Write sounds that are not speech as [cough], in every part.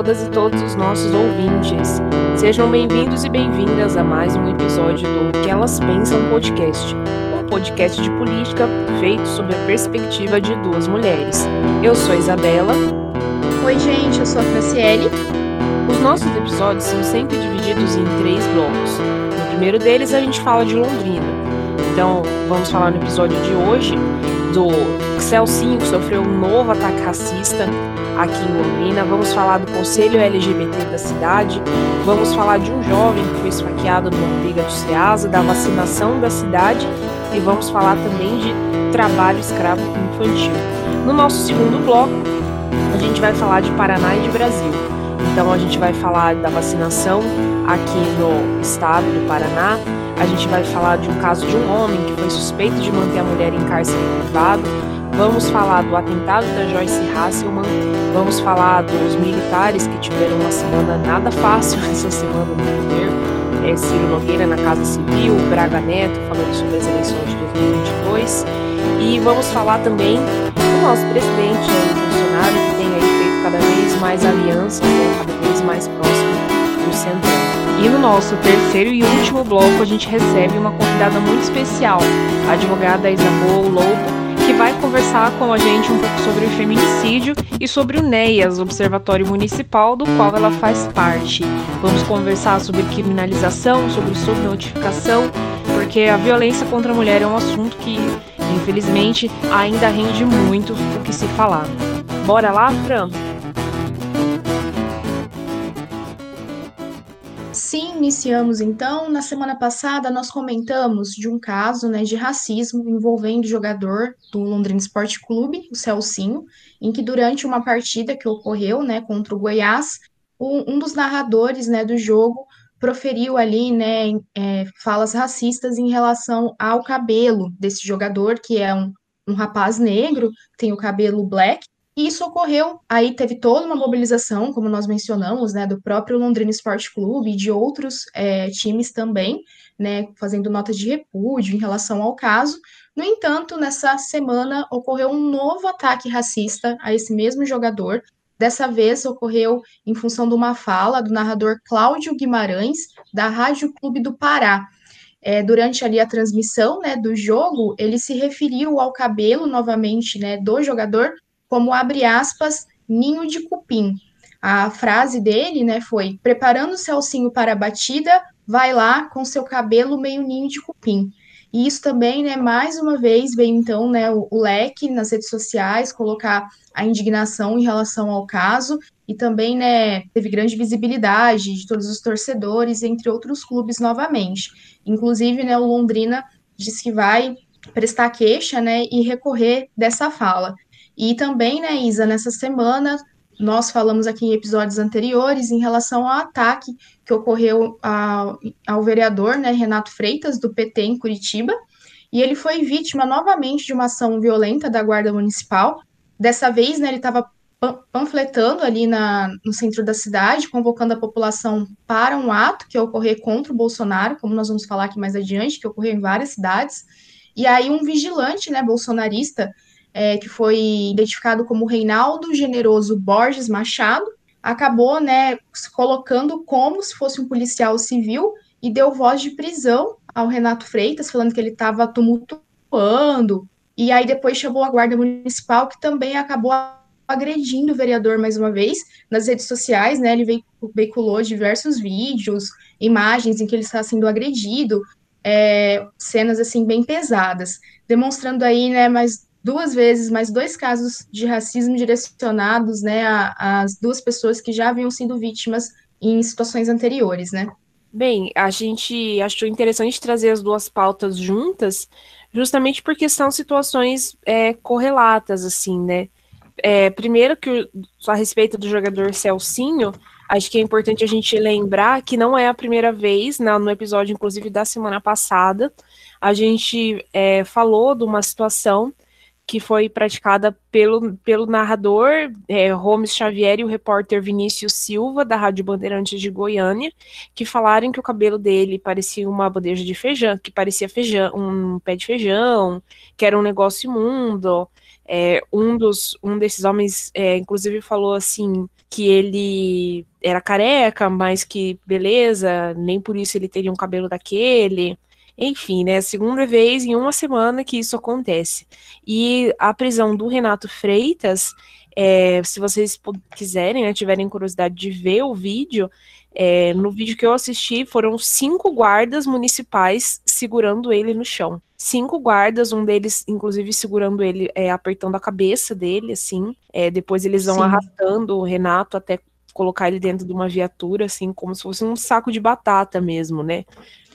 todas e todos os nossos ouvintes. Sejam bem-vindos e bem-vindas a mais um episódio do Que Elas Pensam Podcast, um podcast de política feito sob a perspectiva de duas mulheres. Eu sou Isabela. Oi, gente, eu sou a Franciele. Os nossos episódios são sempre divididos em três blocos. No primeiro deles, a gente fala de Londrina. Então, vamos falar no episódio de hoje do Celcinho, que sofreu um novo ataque racista aqui em Londrina. Vamos falar do Conselho LGBT da cidade. Vamos falar de um jovem que foi esfaqueado numa briga de SEASA, da vacinação da cidade. E vamos falar também de trabalho escravo infantil. No nosso segundo bloco, a gente vai falar de Paraná e de Brasil. Então, a gente vai falar da vacinação aqui no estado do Paraná. A gente vai falar de um caso de um homem que foi suspeito de manter a mulher em cárcere privado Vamos falar do atentado da Joyce Hasselman, vamos falar dos militares que tiveram uma semana nada fácil [laughs] essa semana no poder, é, Ciro Nogueira na Casa Civil, Braga Neto falando sobre as eleições de 2022 e vamos falar também do nosso presidente Jair Bolsonaro que tem aí feito cada vez mais alianças, né, cada vez mais próximo do centrão. E no nosso terceiro e último bloco a gente recebe uma convidada muito especial, a advogada Isabel Lobo, vai conversar com a gente um pouco sobre o feminicídio e sobre o NEAS, Observatório Municipal, do qual ela faz parte. Vamos conversar sobre criminalização, sobre subnotificação, porque a violência contra a mulher é um assunto que, infelizmente, ainda rende muito o que se falar. Bora lá, Fran? Iniciamos então. Na semana passada, nós comentamos de um caso né, de racismo envolvendo o jogador do Londrina Esporte Clube, o Celcinho, em que durante uma partida que ocorreu né, contra o Goiás, um dos narradores né, do jogo proferiu ali né, é, falas racistas em relação ao cabelo desse jogador, que é um, um rapaz negro, tem o cabelo black, isso ocorreu, aí teve toda uma mobilização, como nós mencionamos, né, do próprio Londrina Esporte Clube e de outros é, times também, né, fazendo notas de repúdio em relação ao caso. No entanto, nessa semana ocorreu um novo ataque racista a esse mesmo jogador. Dessa vez ocorreu em função de uma fala do narrador Cláudio Guimarães, da Rádio Clube do Pará. É, durante ali a transmissão né, do jogo, ele se referiu ao cabelo novamente né, do jogador como abre aspas, ninho de cupim. A frase dele, né, foi: preparando o Celcinho para a batida, vai lá com seu cabelo meio ninho de cupim. E isso também, né, mais uma vez veio então, né, o, o leque nas redes sociais colocar a indignação em relação ao caso e também, né, teve grande visibilidade de todos os torcedores, entre outros clubes novamente. Inclusive, né, o Londrina disse que vai prestar queixa, né, e recorrer dessa fala. E também, né, Isa, nessa semana nós falamos aqui em episódios anteriores em relação ao ataque que ocorreu ao, ao vereador, né, Renato Freitas, do PT em Curitiba, e ele foi vítima novamente de uma ação violenta da Guarda Municipal. Dessa vez, né, ele estava panfletando ali na, no centro da cidade, convocando a população para um ato que ia ocorrer contra o Bolsonaro, como nós vamos falar aqui mais adiante, que ocorreu em várias cidades. E aí um vigilante, né, bolsonarista, é, que foi identificado como Reinaldo Generoso Borges Machado, acabou né, se colocando como se fosse um policial civil e deu voz de prisão ao Renato Freitas, falando que ele estava tumultuando. E aí depois chamou a Guarda Municipal, que também acabou agredindo o vereador mais uma vez nas redes sociais, né? Ele veiculou diversos vídeos, imagens em que ele está sendo agredido, é, cenas assim bem pesadas, demonstrando aí, né, mais duas vezes mais dois casos de racismo direcionados né, às duas pessoas que já haviam sido vítimas em situações anteriores, né? Bem, a gente achou interessante trazer as duas pautas juntas, justamente porque são situações é, correlatas, assim, né? É, primeiro que a respeito do jogador Celcinho, acho que é importante a gente lembrar que não é a primeira vez, na, no episódio, inclusive, da semana passada, a gente é, falou de uma situação que foi praticada pelo, pelo narrador é, Holmes Xavier e o repórter Vinícius Silva, da Rádio Bandeirantes de Goiânia, que falaram que o cabelo dele parecia uma bandeja de feijão, que parecia feijão, um pé de feijão, que era um negócio imundo. É, um, dos, um desses homens, é, inclusive, falou assim que ele era careca, mas que beleza, nem por isso ele teria um cabelo daquele. Enfim, né? Segunda vez em uma semana que isso acontece. E a prisão do Renato Freitas, é, se vocês quiserem, né, tiverem curiosidade de ver o vídeo, é, no vídeo que eu assisti, foram cinco guardas municipais segurando ele no chão. Cinco guardas, um deles, inclusive, segurando ele, é, apertando a cabeça dele, assim. É, depois eles vão Sim. arrastando o Renato até colocar ele dentro de uma viatura, assim, como se fosse um saco de batata mesmo, né?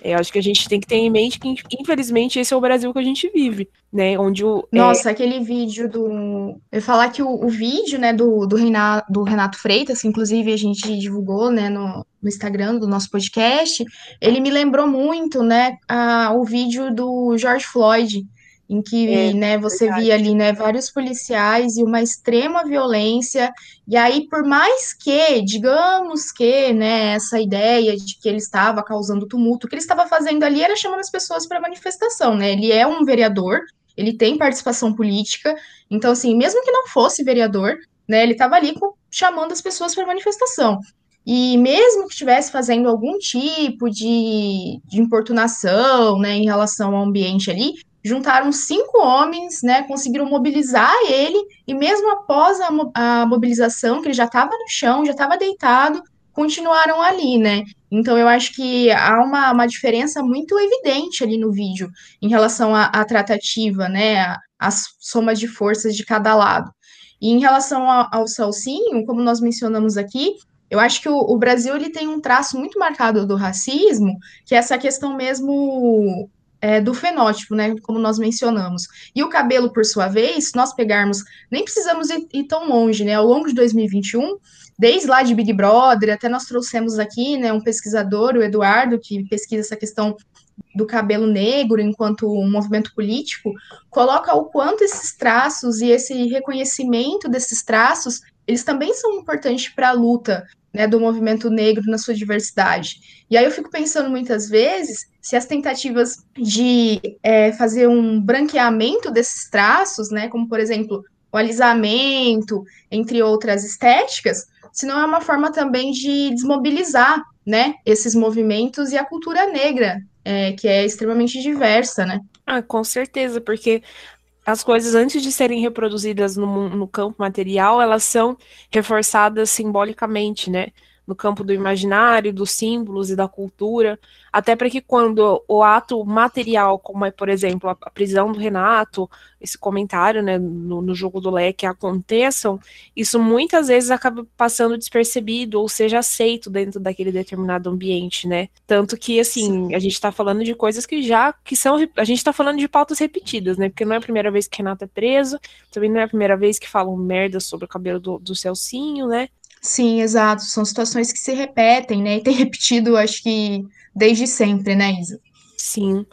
Eu acho que a gente tem que ter em mente que, infelizmente, esse é o Brasil que a gente vive, né? Onde o. É Nossa, é... aquele vídeo do. Eu falar que o, o vídeo, né, do, do, Renato, do Renato Freitas, que inclusive a gente divulgou, né, no, no Instagram do nosso podcast, ele me lembrou muito, né, a, o vídeo do George Floyd em que é, né, você verdade. via ali né, vários policiais e uma extrema violência. E aí, por mais que, digamos que né, essa ideia de que ele estava causando tumulto, o que ele estava fazendo ali era chamando as pessoas para manifestação. Né? Ele é um vereador, ele tem participação política, então, assim, mesmo que não fosse vereador, né, ele estava ali com, chamando as pessoas para manifestação. E mesmo que estivesse fazendo algum tipo de, de importunação né, em relação ao ambiente ali, juntaram cinco homens, né, conseguiram mobilizar ele, e mesmo após a, a mobilização, que ele já estava no chão, já estava deitado, continuaram ali, né? Então eu acho que há uma, uma diferença muito evidente ali no vídeo em relação à, tratativa, né? As somas de forças de cada lado. E em relação ao, ao Salsinho, como nós mencionamos aqui, eu acho que o, o, Brasil ele tem um traço muito marcado do racismo, que é essa questão mesmo é, do fenótipo, né, como nós mencionamos. E o cabelo, por sua vez, se nós pegarmos, nem precisamos ir, ir, tão longe, né, ao longo de 2021, desde lá de Big Brother, até nós trouxemos aqui, né, um pesquisador, o Eduardo, que pesquisa essa questão do cabelo negro enquanto um movimento político, coloca o quanto esses traços e esse reconhecimento desses traços, eles também são importantes para a luta né, do movimento negro na sua diversidade. E aí eu fico pensando muitas vezes se as tentativas de é, fazer um branqueamento desses traços, né, como por exemplo o alisamento, entre outras estéticas, se não é uma forma também de desmobilizar, né, esses movimentos e a cultura negra, é, que é extremamente diversa, né? Ah, com certeza, porque as coisas, antes de serem reproduzidas no, no campo material, elas são reforçadas simbolicamente, né? No campo do imaginário, dos símbolos e da cultura, até para que quando o ato material, como é, por exemplo, a, prisão do Renato, esse comentário né, no, no jogo do leque aconteçam, isso muitas vezes acaba passando despercebido ou seja aceito dentro daquele determinado ambiente, né? Tanto que, assim, Sim. a gente está falando de coisas que já, que são, a gente está falando de pautas repetidas, né? Porque não é a primeira vez que Renato é preso, também não é a primeira vez que falam merda sobre o cabelo do, do Celcinho, né? Sim, exato. São situações que se repetem, né? E tem [laughs] repetido, acho que desde sempre, né, Isa? Sim.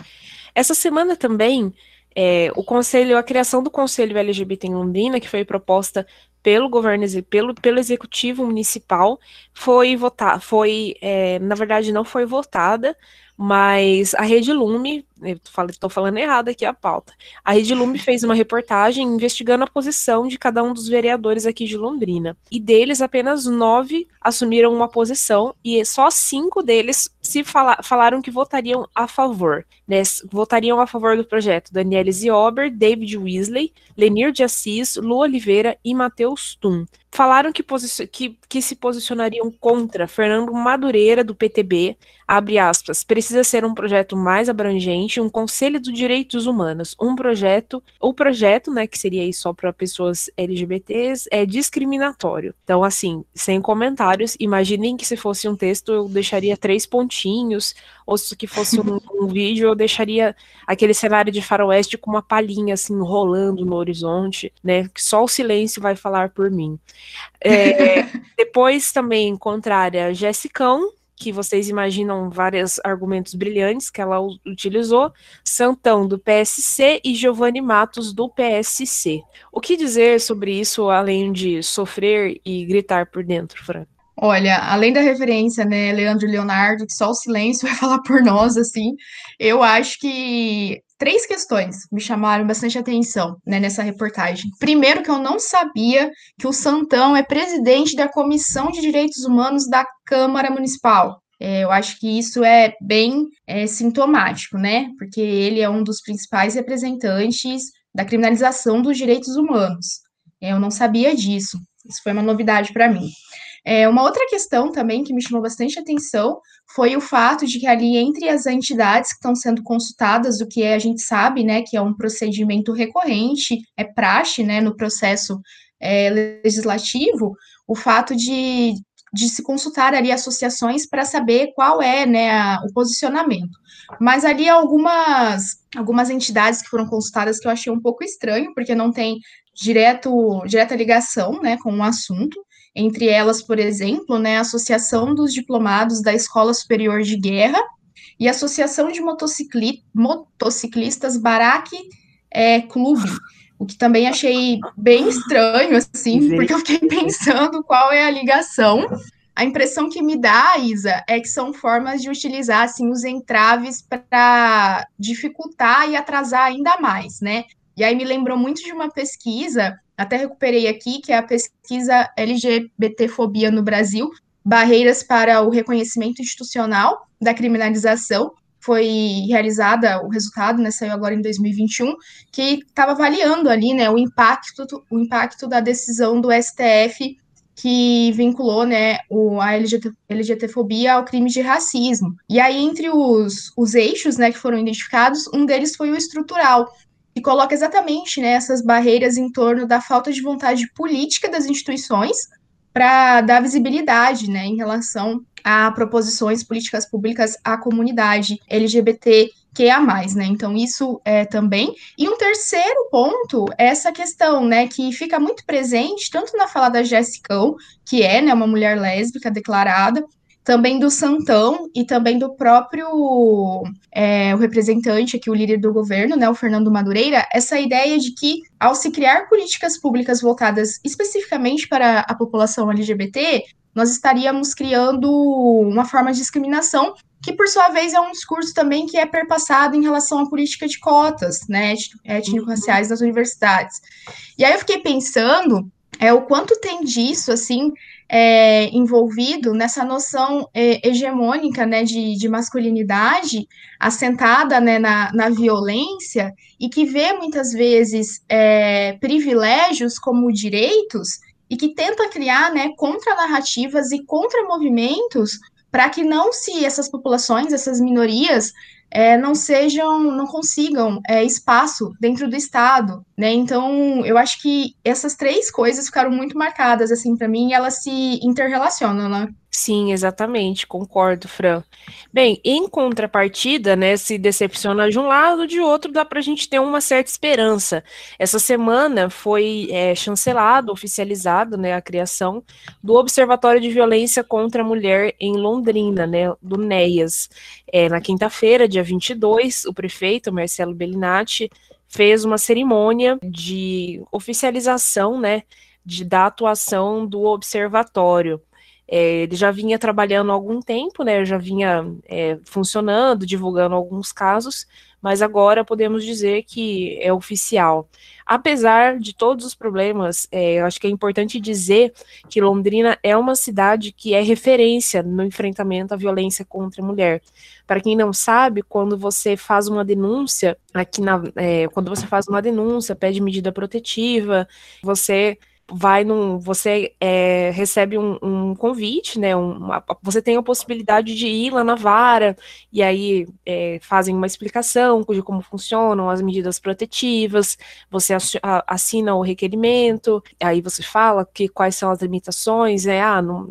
Essa semana também, é, o conselho, a criação do Conselho LGBT em Londrina, que foi proposta pelo governo, pelo, pelo executivo municipal, foi votar, foi, é, na verdade, não foi votada, mas a Rede Lume, estou falando errado aqui a pauta, a Rede Lume fez uma reportagem investigando a posição de cada um dos vereadores aqui de Londrina. E deles, apenas nove assumiram uma posição e só cinco deles se fala falaram que votariam a favor. Né? Votariam a favor do projeto Daniele Ziober, David Weasley, Lenir de Assis, Lu Oliveira e Matheus Tum falaram que, que, que, se posicionariam contra Fernando Madureira, do PTB, abre aspas, precisa ser um projeto mais abrangente, um conselho dos direitos humanos, um projeto, o projeto, né, que seria aí só para pessoas LGBTs, é discriminatório. Então, assim, sem comentários, imaginem que se fosse um texto eu deixaria três pontinhos, ou se que fosse um, [laughs] um vídeo eu deixaria aquele cenário de faroeste com uma palhinha, assim, rolando no horizonte, né, que só o silêncio vai falar por mim. É, [laughs] depois também contrária Jessicão, que vocês imaginam vários argumentos brilhantes que ela utilizou, Santão do PSC e Giovanni Matos do PSC. O que dizer sobre isso além de sofrer e gritar por dentro, Fran? Olha, além da referência, né, Leandro e Leonardo, que só o silêncio [laughs] vai falar por nós, assim, eu acho que três questões me chamaram bastante atenção né, nessa reportagem. Primeiro, que eu não sabia que o Santão é presidente da Comissão de Direitos Humanos da Câmara Municipal. É, eu acho que isso é bem é, sintomático, né? Porque ele é um dos principais representantes da criminalização dos direitos humanos. É, eu não sabia disso. Isso foi uma novidade para mim. É, uma outra questão também que me chamou bastante atenção foi o fato de que ali entre as entidades que estão sendo consultadas, o que é, a gente sabe, né, que é um procedimento recorrente, é praxe, né, no processo é, legislativo, o fato de, de se consultar ali associações para saber qual é, né, a, o posicionamento. Mas ali algumas algumas entidades que foram consultadas que eu achei um pouco estranho, porque não tem direto, direta ligação, né, com o assunto. Entre elas, por exemplo, né, a Associação dos Diplomados da Escola Superior de Guerra e a Associação de Motocicli Motociclistas Baraque é, Clube, o que também achei bem estranho, assim, porque eu fiquei [laughs] pensando qual é a ligação. A impressão que me dá, Isa, é que são formas de utilizar assim, os entraves para dificultar e atrasar ainda mais, né? E aí me lembrou muito de uma pesquisa até recuperei aqui, que é a pesquisa LGBTfobia no Brasil, barreiras para o reconhecimento institucional da criminalização, foi realizada, o resultado, né, saiu agora em 2021, que estava avaliando ali, né, o impacto, o impacto da decisão do STF que vinculou, né, o, a LGBT, LGBTfobia ao crime de racismo. E aí, entre os, os eixos, né, que foram identificados, um deles foi o estrutural, e coloca exatamente né, essas barreiras em torno da falta de vontade política das instituições para dar visibilidade né, em relação a proposições políticas públicas à comunidade LGBT que a mais, né? Então isso é também. E um terceiro ponto é essa questão, né, que fica muito presente tanto na fala da Jéssica, que é, né, uma mulher lésbica declarada, também do Santão e também do próprio é, o representante aqui, o líder do governo, né, o Fernando Madureira, essa ideia de que ao se criar políticas públicas voltadas especificamente para a população LGBT, nós estaríamos criando uma forma de discriminação que, por sua vez, é um discurso também que é perpassado em relação à política de cotas, né, étnico-raciais nas universidades. E aí eu fiquei pensando é o quanto tem disso, assim, é, envolvido nessa noção é, hegemônica né, de, de, masculinidade, assentada né, na, na, violência, e que vê muitas vezes é, privilégios como direitos, e que tenta criar né, contra-narrativas e contra-movimentos para que não se essas populações, essas minorias, é, não sejam, não consigam é, espaço dentro do Estado, né? Então, eu acho que essas três coisas ficaram muito marcadas, assim, para mim, e elas se interrelacionam, né? Sim, exatamente, concordo, Fran. Bem, em contrapartida, né, se decepciona de um lado, de outro dá para a gente ter uma certa esperança. Essa semana foi é, chancelado, oficializado, né, a criação do Observatório de Violência contra a Mulher em Londrina, né, do NEAS. É, na quinta-feira, dia 22, o prefeito, Marcelo Bellinati, fez uma cerimônia de oficialização, né, de, da atuação do observatório. É, ele já vinha trabalhando há algum tempo, né? Já vinha é, funcionando, divulgando alguns casos, mas agora podemos dizer que é oficial. Apesar de todos os problemas, é, eu acho que é importante dizer que Londrina é uma cidade que é referência no enfrentamento à violência contra a mulher. Para quem não sabe, quando você faz uma denúncia, aqui na, é, quando você faz uma denúncia, pede medida protetiva, você vai num. Você é, recebe um, um, convite, né? Uma, você tem a possibilidade de ir lá na vara, e aí é, fazem uma explicação de como funcionam as medidas protetivas, você assina o requerimento, aí você fala que quais são as limitações, é, ah, não,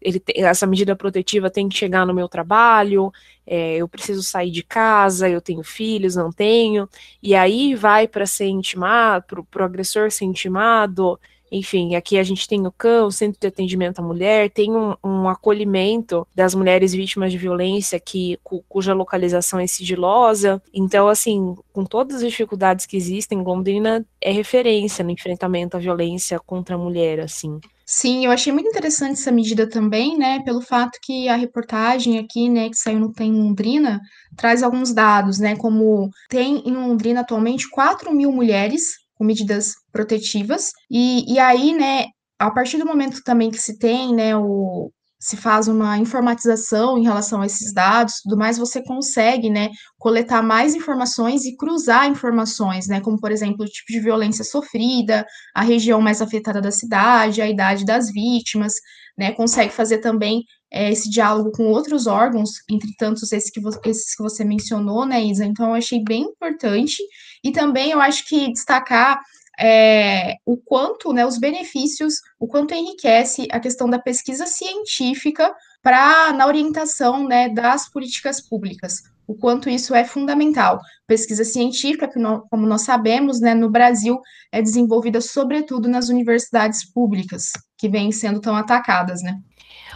ele, essa medida protetiva tem que chegar no meu trabalho, é, eu preciso sair de casa, eu tenho filhos, não tenho, e aí vai para ser intimado, para o agressor ser intimado, enfim, aqui a gente tem o CAN, o Centro de Atendimento à Mulher, tem um, um acolhimento das mulheres vítimas de violência que, cu, cuja localização é sigilosa. Então, assim, com todas as dificuldades que existem, Londrina é referência no enfrentamento à violência contra a mulher, assim. Sim, eu achei muito interessante essa medida também, né, pelo fato que a reportagem aqui, né, que saiu no Tem Londrina, traz alguns dados, né, como tem em Londrina atualmente 4 mil mulheres com medidas protetivas, e, e aí, né, a partir do momento também que se tem, né, o, se faz uma informatização em relação a esses dados, tudo mais, você consegue, né, coletar mais informações e cruzar informações, né, como, por exemplo, o tipo de violência sofrida, a região mais afetada da cidade, a idade das vítimas, né, consegue fazer também é, esse diálogo com outros órgãos, entre tantos esses que, esses que você mencionou, né, Isa? Então, eu achei bem importante, e também eu acho que destacar é, o quanto, né, os benefícios, o quanto enriquece a questão da pesquisa científica para na orientação, né, das políticas públicas. O quanto isso é fundamental. Pesquisa científica, que como nós sabemos, né, no Brasil é desenvolvida sobretudo nas universidades públicas, que vêm sendo tão atacadas, né?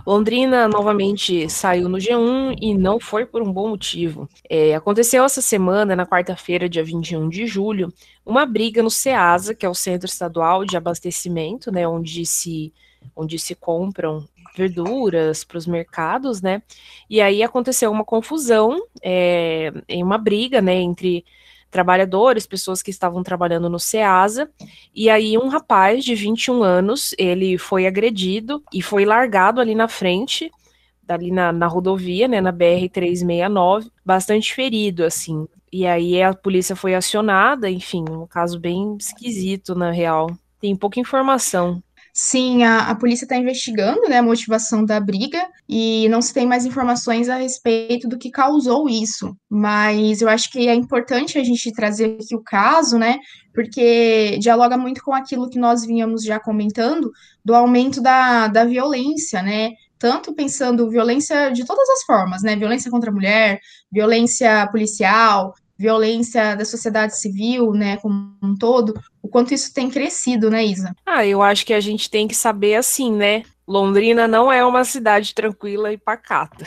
Londrina novamente saiu no G1 e não foi por um bom motivo. É, aconteceu essa semana, na quarta-feira, dia 21 de julho, uma briga no CEASA, que é o Centro Estadual de Abastecimento, né, onde se, onde se compram verduras para os mercados, né? E aí aconteceu uma confusão, é, em uma briga, né, entre trabalhadores, pessoas que estavam trabalhando no SEASA, e aí um rapaz de 21 anos, ele foi agredido e foi largado ali na frente, ali na, na rodovia, né, na BR-369, bastante ferido, assim. E aí a polícia foi acionada, enfim, um caso bem esquisito, na real. Tem pouca informação. Sim, a, a polícia está investigando né, a motivação da briga e não se tem mais informações a respeito do que causou isso. Mas eu acho que é importante a gente trazer aqui o caso, né? Porque dialoga muito com aquilo que nós vinhamos já comentando do aumento da, da violência, né? Tanto pensando violência de todas as formas, né? Violência contra a mulher, violência policial, violência da sociedade civil, né, como um todo, o quanto isso tem crescido, né, Isa? Ah, eu acho que a gente tem que saber assim, né? Londrina não é uma cidade tranquila e pacata.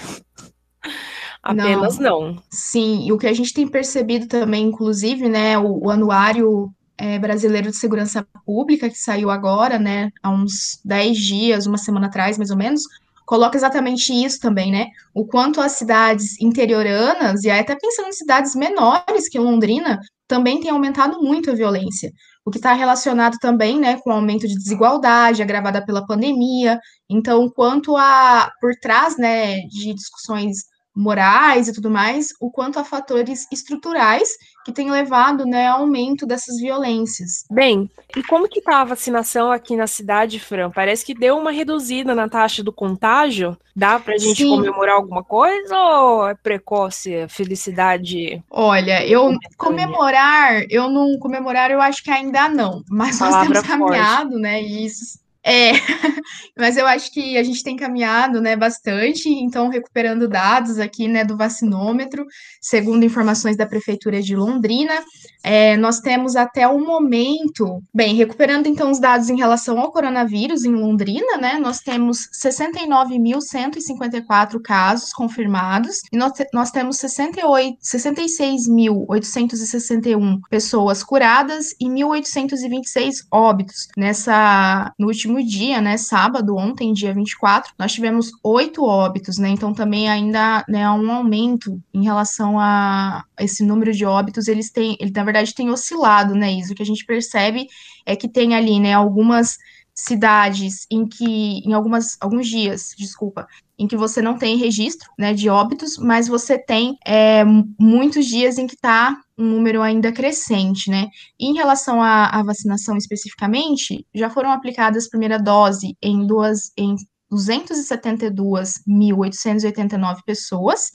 [laughs] Apenas não. não. Sim, e o que a gente tem percebido também, inclusive, né, o, o anuário é, brasileiro de segurança pública, que saiu agora, né, há uns 10 dias, uma semana atrás, mais ou menos, coloca exatamente isso também, né? O quanto as cidades interioranas, e até pensando em cidades menores que Londrina, também tem aumentado muito a violência. O que está relacionado também, né, com o aumento de desigualdade agravada pela pandemia. Então, quanto a por trás, né, de discussões morais e tudo mais, o quanto a fatores estruturais que têm levado né, ao aumento dessas violências. Bem, e como que está a vacinação aqui na cidade, Fran? Parece que deu uma reduzida na taxa do contágio. Dá para a gente Sim. comemorar alguma coisa ou é precoce, a felicidade? Olha, eu comemorar, eu não comemorar, eu acho que ainda não, mas nós temos caminhado, forte. né? E isso é, [laughs] mas eu acho que a gente tem caminhado, né, bastante, então recuperando dados aqui, né, do vacinômetro, segundo informações da Prefeitura de Londrina, é, nós temos até o momento, bem, recuperando então os dados em relação ao coronavírus em Londrina, né, nós temos 69.154 casos confirmados, e nós, nós temos 66.861 pessoas curadas e 1.826 óbitos nessa, no último último dia, né, sábado, ontem, dia 24, nós tivemos oito óbitos, né, então também ainda né, há um aumento em relação a esse número de óbitos, eles têm, ele na verdade tem oscilado, né, isso, que a gente percebe é que tem ali, né, algumas cidades em que, em algumas, alguns dias, desculpa, em que você não tem registro, né, de óbitos, mas você tem é, muitos dias em que está um número ainda crescente, né? E em relação à, à, vacinação especificamente, já foram aplicadas primeira dose em duas, em 272.889 pessoas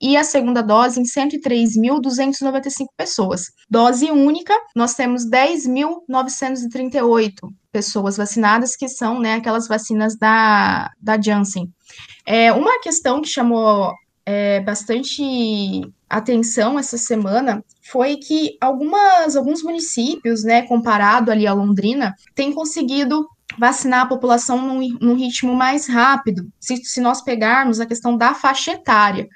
e a segunda dose em 103.295 pessoas. Dose única, nós temos 10.938 pessoas vacinadas, que são né, aquelas vacinas da, da Janssen. É, uma questão que chamou é, bastante atenção essa semana foi que algumas, alguns municípios, né, comparado ali a Londrina, têm conseguido vacinar a população num, num ritmo mais rápido, se, se nós pegarmos a questão da faixa etária.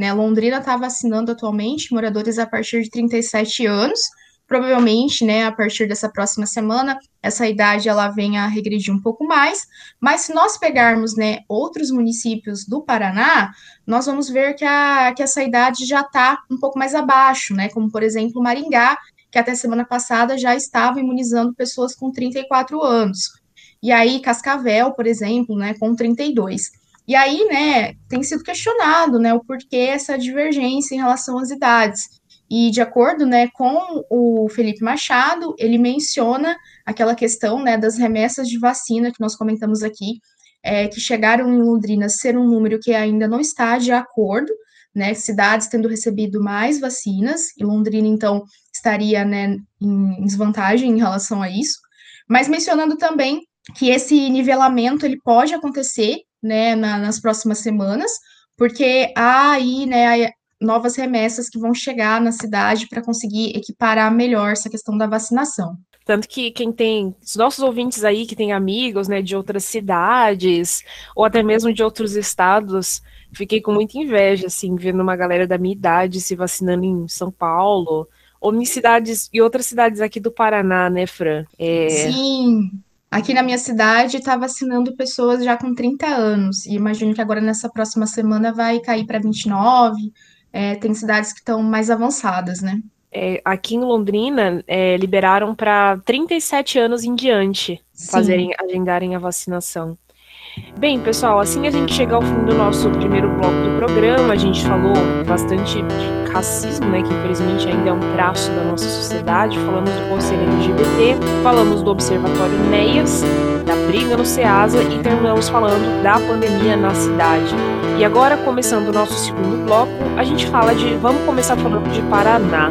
Né? Londrina está vacinando atualmente moradores a partir de 37 anos, provavelmente, né, a partir dessa próxima semana, essa idade ela venha a regredir um pouco mais, mas se nós pegarmos, né, outros municípios do Paraná, nós vamos ver que, a, que essa idade já está um pouco mais abaixo, né, como, por exemplo, Maringá, que até semana passada já estava imunizando pessoas com 34 anos. E aí, Cascavel, por exemplo, né, com 32. E aí, né, tem sido questionado, né, o porquê essa divergência em relação às idades. E de acordo, né, com o Felipe Machado, ele menciona aquela questão, né, das remessas de vacina que nós comentamos aqui, é, que chegaram em Londrina ser um número que ainda não está de acordo, né, cidades tendo recebido mais vacinas, e Londrina, então, estaria, né, em desvantagem em relação a isso, mas mencionando também que esse nivelamento ele pode acontecer né, na, nas próximas semanas, porque há aí né, novas remessas que vão chegar na cidade para conseguir equiparar melhor essa questão da vacinação. Tanto que quem tem, os nossos ouvintes aí que têm amigos, né, de outras cidades, ou até mesmo de outros estados, fiquei com muita inveja, assim, vendo uma galera da minha idade se vacinando em São Paulo, ou em cidades, e outras cidades aqui do Paraná, né, Fran? É... Sim, Aqui na minha cidade está vacinando pessoas já com 30 anos, e imagino que agora nessa próxima semana vai cair para 29. É, tem cidades que estão mais avançadas, né? É, aqui em Londrina, é, liberaram para 37 anos em diante fazerem, agendarem a vacinação. Bem, pessoal, assim a gente chega ao fim do nosso primeiro bloco do programa, a gente falou bastante de racismo, né, que infelizmente ainda é um traço da nossa sociedade, falamos do Conselho LGBT, falamos do Observatório da briga no SEASA e terminamos falando da pandemia na cidade. E agora, começando o nosso segundo bloco, a gente fala de. Vamos começar falando de Paraná.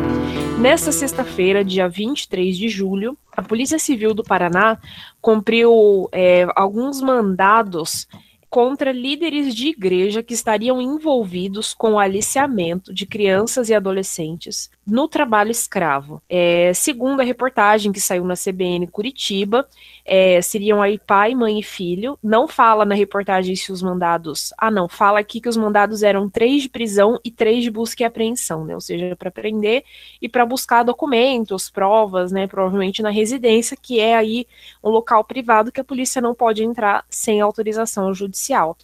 Nesta sexta-feira, dia 23 de julho, a Polícia Civil do Paraná cumpriu é, alguns mandados contra líderes de igreja que estariam envolvidos com o aliciamento de crianças e adolescentes no trabalho escravo. É, segundo a reportagem que saiu na CBN Curitiba, é, seriam aí pai, mãe e filho. Não fala na reportagem se os mandados. Ah, não, fala aqui que os mandados eram três de prisão e três de busca e apreensão, né? Ou seja, para prender e para buscar documentos, provas, né? Provavelmente na residência, que é aí um local privado que a polícia não pode entrar sem autorização judicial.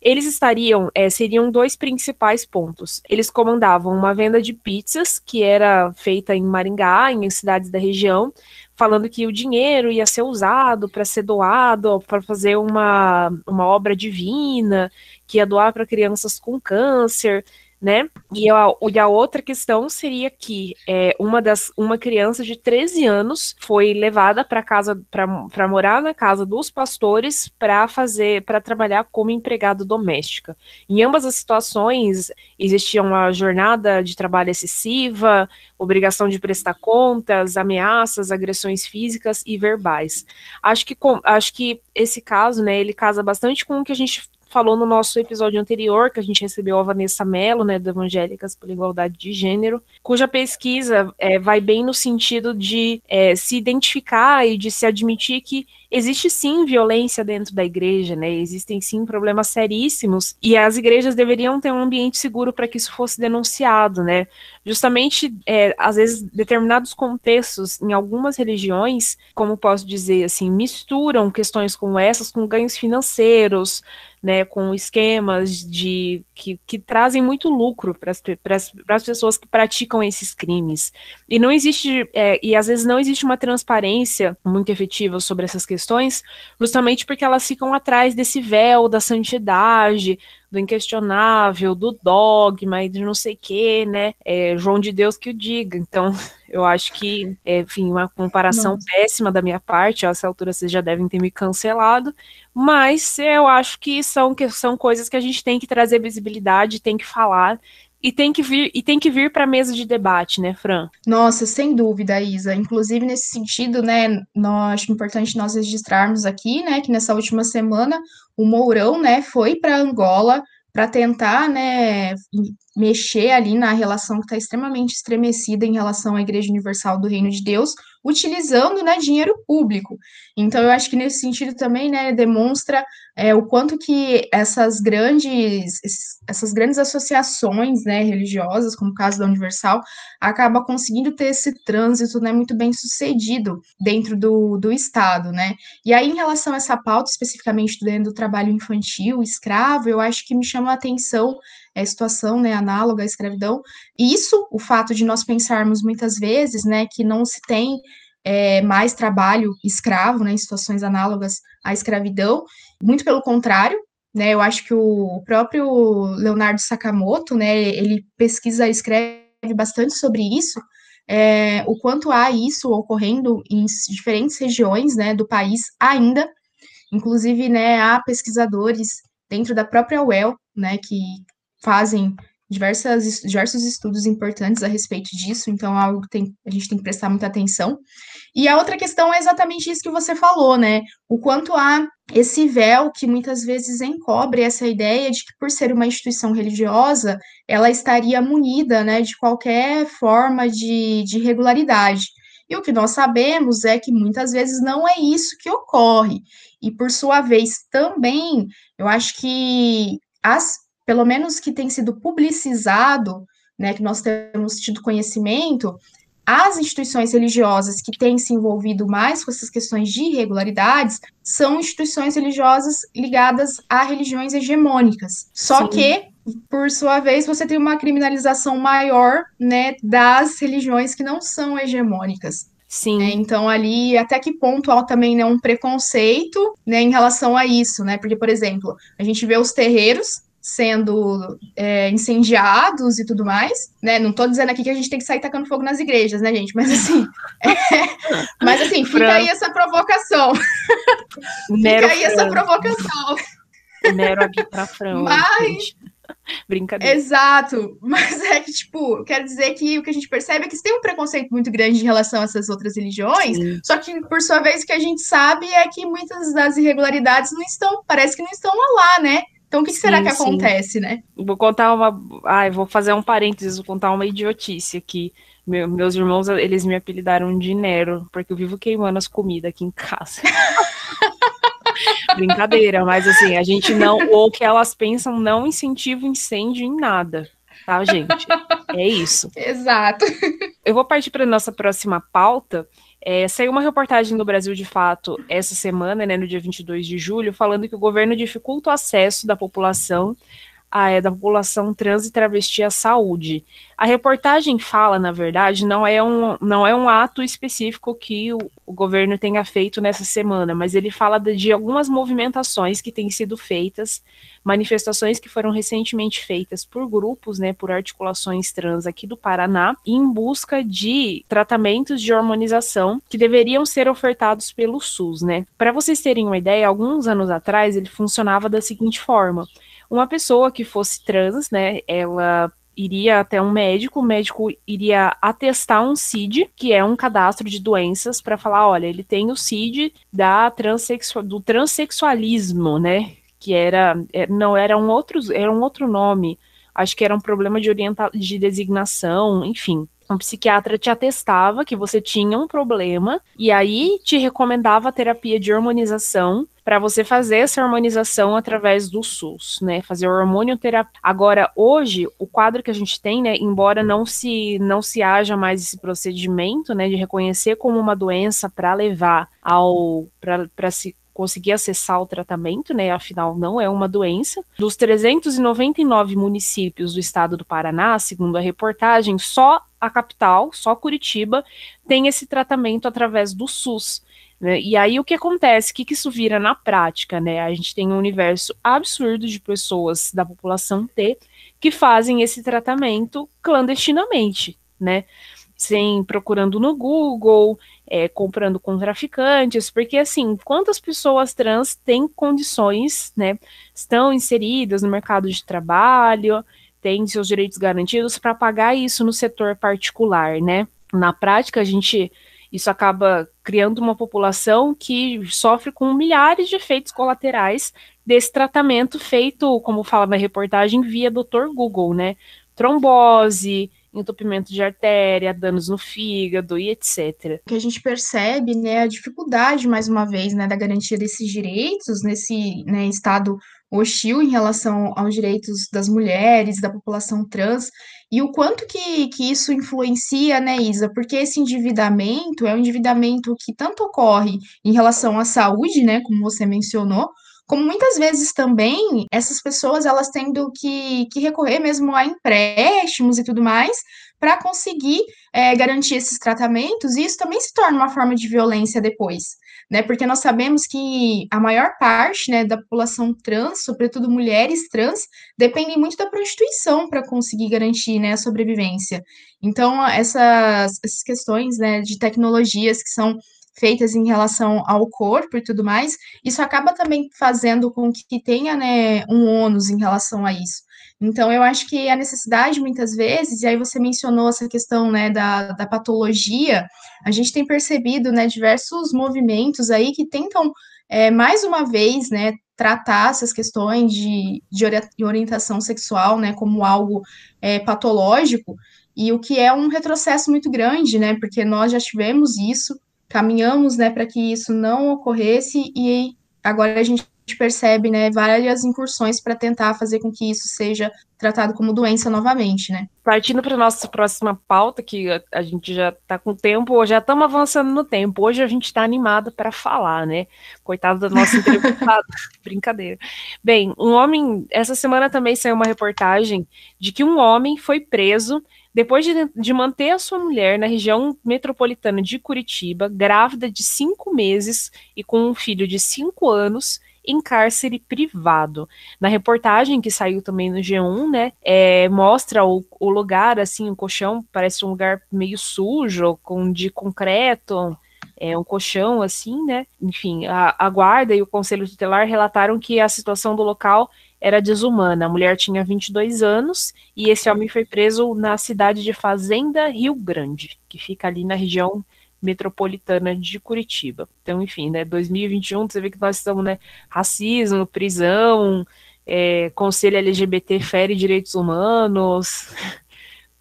Eles estariam, é, seriam dois principais pontos. Eles comandavam uma venda de pizzas, que era feita em Maringá, em cidades da região, falando que o dinheiro ia ser usado para ser doado, para fazer uma, uma obra divina, que ia doar para crianças com câncer né? E a, e a outra questão seria que é, uma das uma criança de 13 anos foi levada para casa para morar na casa dos pastores para fazer para trabalhar como empregada doméstica. Em ambas as situações existia uma jornada de trabalho excessiva, obrigação de prestar contas, ameaças, agressões físicas e verbais. Acho que com, acho que esse caso, né, ele casa bastante com o que a gente falou no nosso episódio anterior, que a gente recebeu a Vanessa Mello, né, do Evangélicas pela Igualdade de Gênero, cuja pesquisa é, vai bem no sentido de é, se identificar e de se admitir que existe sim violência dentro da igreja, né? Existem sim problemas seríssimos e as igrejas deveriam ter um ambiente seguro para que isso fosse denunciado, né? Justamente, é, às vezes, determinados contextos em algumas religiões, como posso dizer assim, misturam questões como essas com ganhos financeiros, né, com esquemas de que, que trazem muito lucro para as pessoas que praticam esses crimes. E não existe, é, e às vezes não existe uma transparência muito efetiva sobre essas questões, justamente porque elas ficam atrás desse véu da santidade, do inquestionável, do dogma e de não sei o que, né? É João de Deus que o diga. Então, [laughs] eu acho que, é, enfim, uma comparação Nossa. péssima da minha parte. A essa altura vocês já devem ter me cancelado, mas eu acho que são, que são coisas que a gente tem que trazer visibilidade, tem que falar, e tem que vir e tem que vir para a mesa de debate, né, Fran? Nossa, sem dúvida, Isa. Inclusive nesse sentido, né, nós acho importante nós registrarmos aqui, né, que nessa última semana o Mourão, né, foi para Angola para tentar, né, mexer ali na relação que está extremamente estremecida em relação à Igreja Universal do Reino de Deus, utilizando né, dinheiro público. Então, eu acho que nesse sentido também né, demonstra é, o quanto que essas grandes, essas grandes associações né, religiosas, como o caso da Universal, acaba conseguindo ter esse trânsito né, muito bem sucedido dentro do, do Estado. Né? E aí, em relação a essa pauta, especificamente dentro do trabalho infantil, escravo, eu acho que me chama a atenção é, situação né, análoga à escravidão. Isso, o fato de nós pensarmos muitas vezes né, que não se tem é, mais trabalho escravo, né, em situações análogas à escravidão, muito pelo contrário, né, eu acho que o próprio Leonardo Sakamoto, né, ele pesquisa, escreve bastante sobre isso, é, o quanto há isso ocorrendo em diferentes regiões, né, do país ainda, inclusive, né, há pesquisadores dentro da própria UEL, né, que fazem diversas, diversos estudos importantes a respeito disso, então é algo que tem, a gente tem que prestar muita atenção. E a outra questão é exatamente isso que você falou, né? O quanto há esse véu que muitas vezes encobre essa ideia de que, por ser uma instituição religiosa, ela estaria munida né, de qualquer forma de, de irregularidade. E o que nós sabemos é que muitas vezes não é isso que ocorre. E, por sua vez, também, eu acho que as pelo menos que tem sido publicizado, né, que nós temos tido conhecimento, as instituições religiosas que têm se envolvido mais com essas questões de irregularidades são instituições religiosas ligadas a religiões hegemônicas. Só Sim. que, por sua vez, você tem uma criminalização maior, né, das religiões que não são hegemônicas. Sim. É, então, ali, até que ponto há também né, um preconceito né, em relação a isso, né? Porque, por exemplo, a gente vê os terreiros sendo é, incendiados e tudo mais, né? Não estou dizendo aqui que a gente tem que sair tacando fogo nas igrejas, né, gente? Mas assim, é, [laughs] mas assim, fica aí essa provocação. fica aí essa provocação. Nero aqui pra Fran. Mas... Brincadeira. Exato, mas é que, tipo, quero dizer que o que a gente percebe é que tem um preconceito muito grande em relação a essas outras religiões, Sim. só que, por sua vez, o que a gente sabe é que muitas das irregularidades não estão, parece que não estão lá, né? Então, o que, sim, será que sim. acontece, né? Vou contar uma. Ai, vou fazer um parênteses, vou contar uma idiotice aqui. Meu, meus irmãos, eles me apelidaram de Nero, porque eu vivo queimando as comidas aqui em casa. [laughs] Brincadeira, mas assim, a gente não. Ou que elas pensam não incentiva incêndio em nada, tá, gente? É isso. [laughs] Exato. Eu vou partir para nossa próxima pauta, é, saiu uma reportagem do Brasil de Fato essa semana, né, no dia 22 de julho, falando que o governo dificulta o acesso da população a, é, da população trans e travesti à saúde. A reportagem fala, na verdade, não é um, não é um ato específico que o, o governo tenha feito nessa semana, mas ele fala de, de, algumas movimentações que têm sido feitas, manifestações que foram recentemente feitas por grupos, né, por articulações trans aqui do Paraná, em busca de tratamentos de hormonização que deveriam ser ofertados pelo SUS, né? Para vocês terem uma ideia, alguns anos atrás ele funcionava da seguinte forma: uma pessoa que fosse trans, né, ela iria até um médico, o médico iria atestar um CID, que é um cadastro de doenças, para falar, olha, ele tem o CID da transexual, do transexualismo, né? Que era, é, não era um outro, era um outro nome. Acho que era um problema de orienta de designação, enfim um psiquiatra te atestava que você tinha um problema e aí te recomendava a terapia de hormonização para você fazer essa harmonização através do SUS, né? Fazer hormônio terapia. Agora, hoje, o quadro que a gente tem, né, embora não se não se haja mais esse procedimento, né, de reconhecer como uma doença para levar ao para se conseguir acessar o tratamento, né? Afinal, não é uma doença. Dos 399 municípios do estado do Paraná, segundo a reportagem, só a capital, só Curitiba, tem esse tratamento através do SUS. Né? E aí o que acontece? O que, que isso vira na prática? Né? A gente tem um universo absurdo de pessoas da população T que fazem esse tratamento clandestinamente, né? Sem procurando no Google, é, comprando com traficantes, porque assim, quantas pessoas trans têm condições, né? Estão inseridas no mercado de trabalho, têm seus direitos garantidos para pagar isso no setor particular, né? Na prática, a gente isso acaba criando uma população que sofre com milhares de efeitos colaterais desse tratamento feito, como fala na reportagem, via Dr. Google, né? trombose, entupimento de artéria, danos no fígado e etc. O que a gente percebe, né, a dificuldade, mais uma vez, né, da garantia desses direitos nesse né, estado hostil em relação aos direitos das mulheres, da população trans, e o quanto que, que isso influencia, né, Isa? Porque esse endividamento é um endividamento que tanto ocorre em relação à saúde, né, como você mencionou, como muitas vezes também essas pessoas elas tendo que, que recorrer mesmo a empréstimos e tudo mais para conseguir é, garantir esses tratamentos, e isso também se torna uma forma de violência depois, né? Porque nós sabemos que a maior parte né, da população trans, sobretudo mulheres trans, dependem muito da prostituição para conseguir garantir né, a sobrevivência. Então, essas, essas questões né, de tecnologias que são feitas em relação ao corpo e tudo mais, isso acaba também fazendo com que tenha né, um ônus em relação a isso. Então, eu acho que a necessidade, muitas vezes, e aí você mencionou essa questão né, da, da patologia, a gente tem percebido né, diversos movimentos aí que tentam, é, mais uma vez, né, tratar essas questões de, de orientação sexual né, como algo é, patológico, e o que é um retrocesso muito grande, né, porque nós já tivemos isso caminhamos, né, para que isso não ocorresse e agora a gente percebe, né, várias incursões para tentar fazer com que isso seja tratado como doença novamente, né? Partindo para nossa próxima pauta, que a, gente já está com tempo, já estamos avançando no tempo. Hoje a gente está animado para falar, né? Coitado da nossa entrevistada, [laughs] brincadeira. Bem, um homem, essa semana também saiu uma reportagem de que um homem foi preso depois de, de manter a sua mulher na região metropolitana de Curitiba, grávida de cinco meses e com um filho de cinco anos, em cárcere privado. Na reportagem que saiu também no G1, né, é, mostra o, o, lugar, assim, o colchão parece um lugar meio sujo, com de concreto, é um colchão, assim, né. Enfim, a, a guarda e o conselho tutelar relataram que a situação do local era desumana. A mulher tinha 22 anos e esse homem foi preso na cidade de Fazenda Rio Grande, que fica ali na região metropolitana de Curitiba. Então, enfim, né, 2021, você vê que nós estamos, né, racismo, prisão, é, conselho LGBT fere direitos humanos,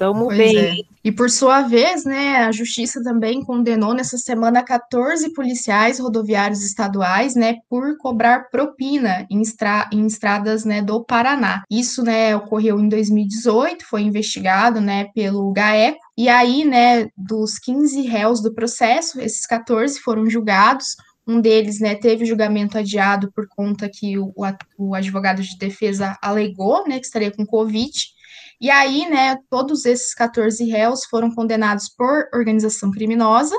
Tamo bem. É. E por sua vez, né, a justiça também condenou nessa semana 14 policiais rodoviários estaduais, né, por cobrar propina em, estra em estradas, né, do Paraná. Isso, né, ocorreu em 2018, foi investigado, né, pelo GAECO. E aí, né, dos 15 réus do processo, esses 14 foram julgados. Um deles, né, teve julgamento adiado por conta que o, o advogado de defesa alegou, né, que estaria com Covid. E aí, né, todos esses 14 réus foram condenados por organização criminosa,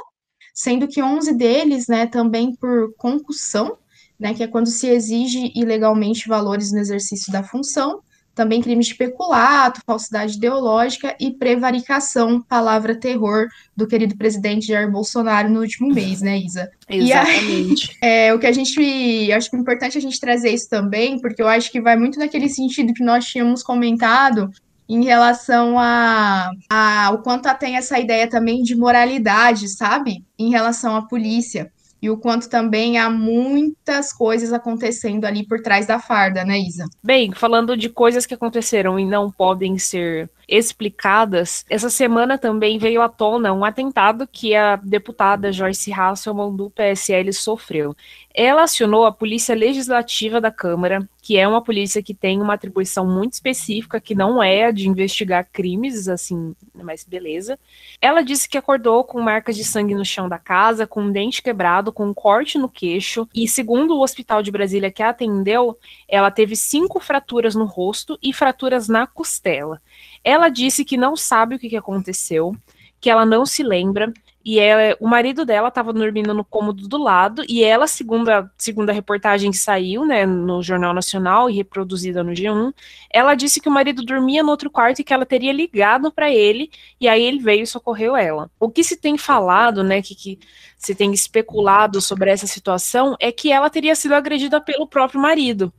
sendo que 11 deles, né, também por concussão, né, que é quando se exige ilegalmente valores no exercício da função, também crimes de peculato, falsidade ideológica e prevaricação, palavra terror do querido presidente Jair Bolsonaro no último mês, né, Isa? Exatamente. Aí, [laughs] é, o que a gente, acho que é importante a gente trazer isso também, porque eu acho que vai muito naquele sentido que nós tínhamos comentado em relação a, a o quanto ela tem essa ideia também de moralidade, sabe? Em relação à polícia. E o quanto também há muitas coisas acontecendo ali por trás da farda, né, Isa? Bem, falando de coisas que aconteceram e não podem ser explicadas, essa semana também veio à tona um atentado que a deputada Joyce Hasselman do PSL sofreu. Ela acionou a Polícia Legislativa da Câmara, que é uma polícia que tem uma atribuição muito específica, que não é a de investigar crimes, assim, mas beleza. Ela disse que acordou com marcas de sangue no chão da casa, com um dente quebrado, com um corte no queixo, e segundo o hospital de Brasília que a atendeu, ela teve cinco fraturas no rosto e fraturas na costela. Ela disse que não sabe o que, aconteceu, que ela não se lembra, e ela, o marido dela estava dormindo no cômodo do lado, e ela, segundo a, segundo a reportagem que saiu né, no Jornal Nacional e reproduzida no G1, ela disse que o marido dormia no outro quarto e que ela teria ligado para ele, e aí ele veio e socorreu ela. O que se tem falado, né, que, que se tem especulado sobre essa situação, é que ela teria sido agredida pelo próprio marido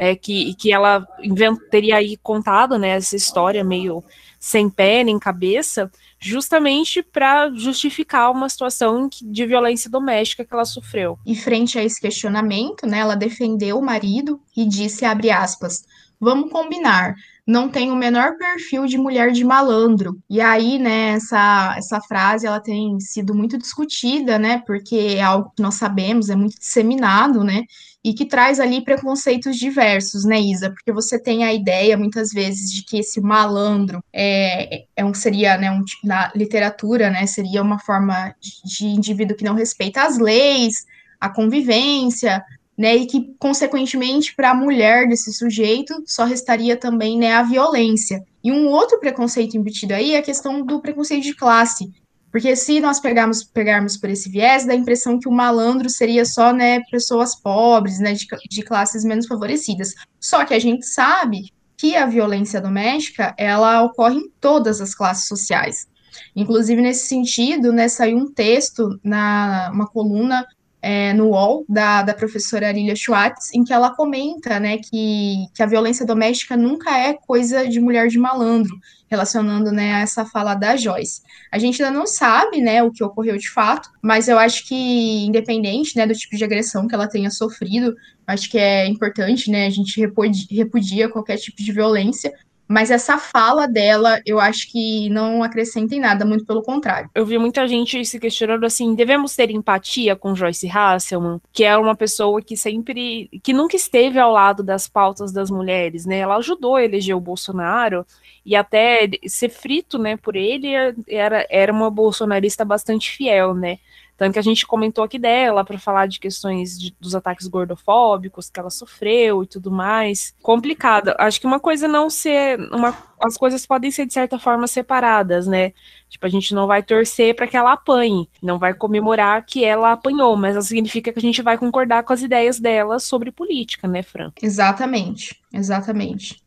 é, que, que ela invent, teria aí contado né, essa história meio sem pé nem cabeça, justamente para justificar uma situação de violência doméstica que ela sofreu. E frente a esse questionamento, né, ela defendeu o marido e disse, abre aspas, vamos combinar, não tem o menor perfil de mulher de malandro. E aí, né, essa, essa frase ela tem sido muito discutida, né, porque é algo que nós sabemos, é muito disseminado, né, e que traz ali preconceitos diversos, né, Isa? Porque você tem a ideia, muitas vezes, de que esse malandro é, é um, seria, né, um, na literatura, né, seria uma forma de, indivíduo que não respeita as leis, a convivência, né, e que, consequentemente, para a mulher desse sujeito, só restaria também né, a violência. E um outro preconceito embutido aí é a questão do preconceito de classe, porque se nós pegarmos, pegarmos por esse viés, dá a impressão que o malandro seria só né, pessoas pobres, né, de, de classes menos favorecidas. Só que a gente sabe que a violência doméstica, ela ocorre em todas as classes sociais. Inclusive, nesse sentido, né, saiu um texto na uma coluna é, no UOL, da, da professora Arília Schwartz, em que ela comenta né, que, que a violência doméstica nunca é coisa de mulher de malandro, relacionando né, a essa fala da Joyce. A gente ainda não sabe né, o que ocorreu de fato, mas eu acho que, independente né, do tipo de agressão que ela tenha sofrido, acho que é importante né, a gente repudia, repudia qualquer tipo de violência, mas essa fala dela, eu acho que não acrescenta em nada, muito pelo contrário. Eu vi muita gente se questionando assim: devemos ter empatia com Joyce Hasselman, que é uma pessoa que sempre, que nunca esteve ao lado das pautas das mulheres, né? Ela ajudou a eleger o Bolsonaro e até ser frito, né, por ele, era, era uma bolsonarista bastante fiel, né? Tanto que a gente comentou aqui dela para falar de questões de, dos ataques gordofóbicos que ela sofreu e tudo mais. Complicada. Acho que uma coisa não ser. Uma, as coisas podem ser, de certa forma, separadas, né? Tipo, a gente não vai torcer para que ela apanhe, não vai comemorar que ela apanhou, mas não significa que a gente vai concordar com as ideias dela sobre política, né, Fran? Exatamente, exatamente.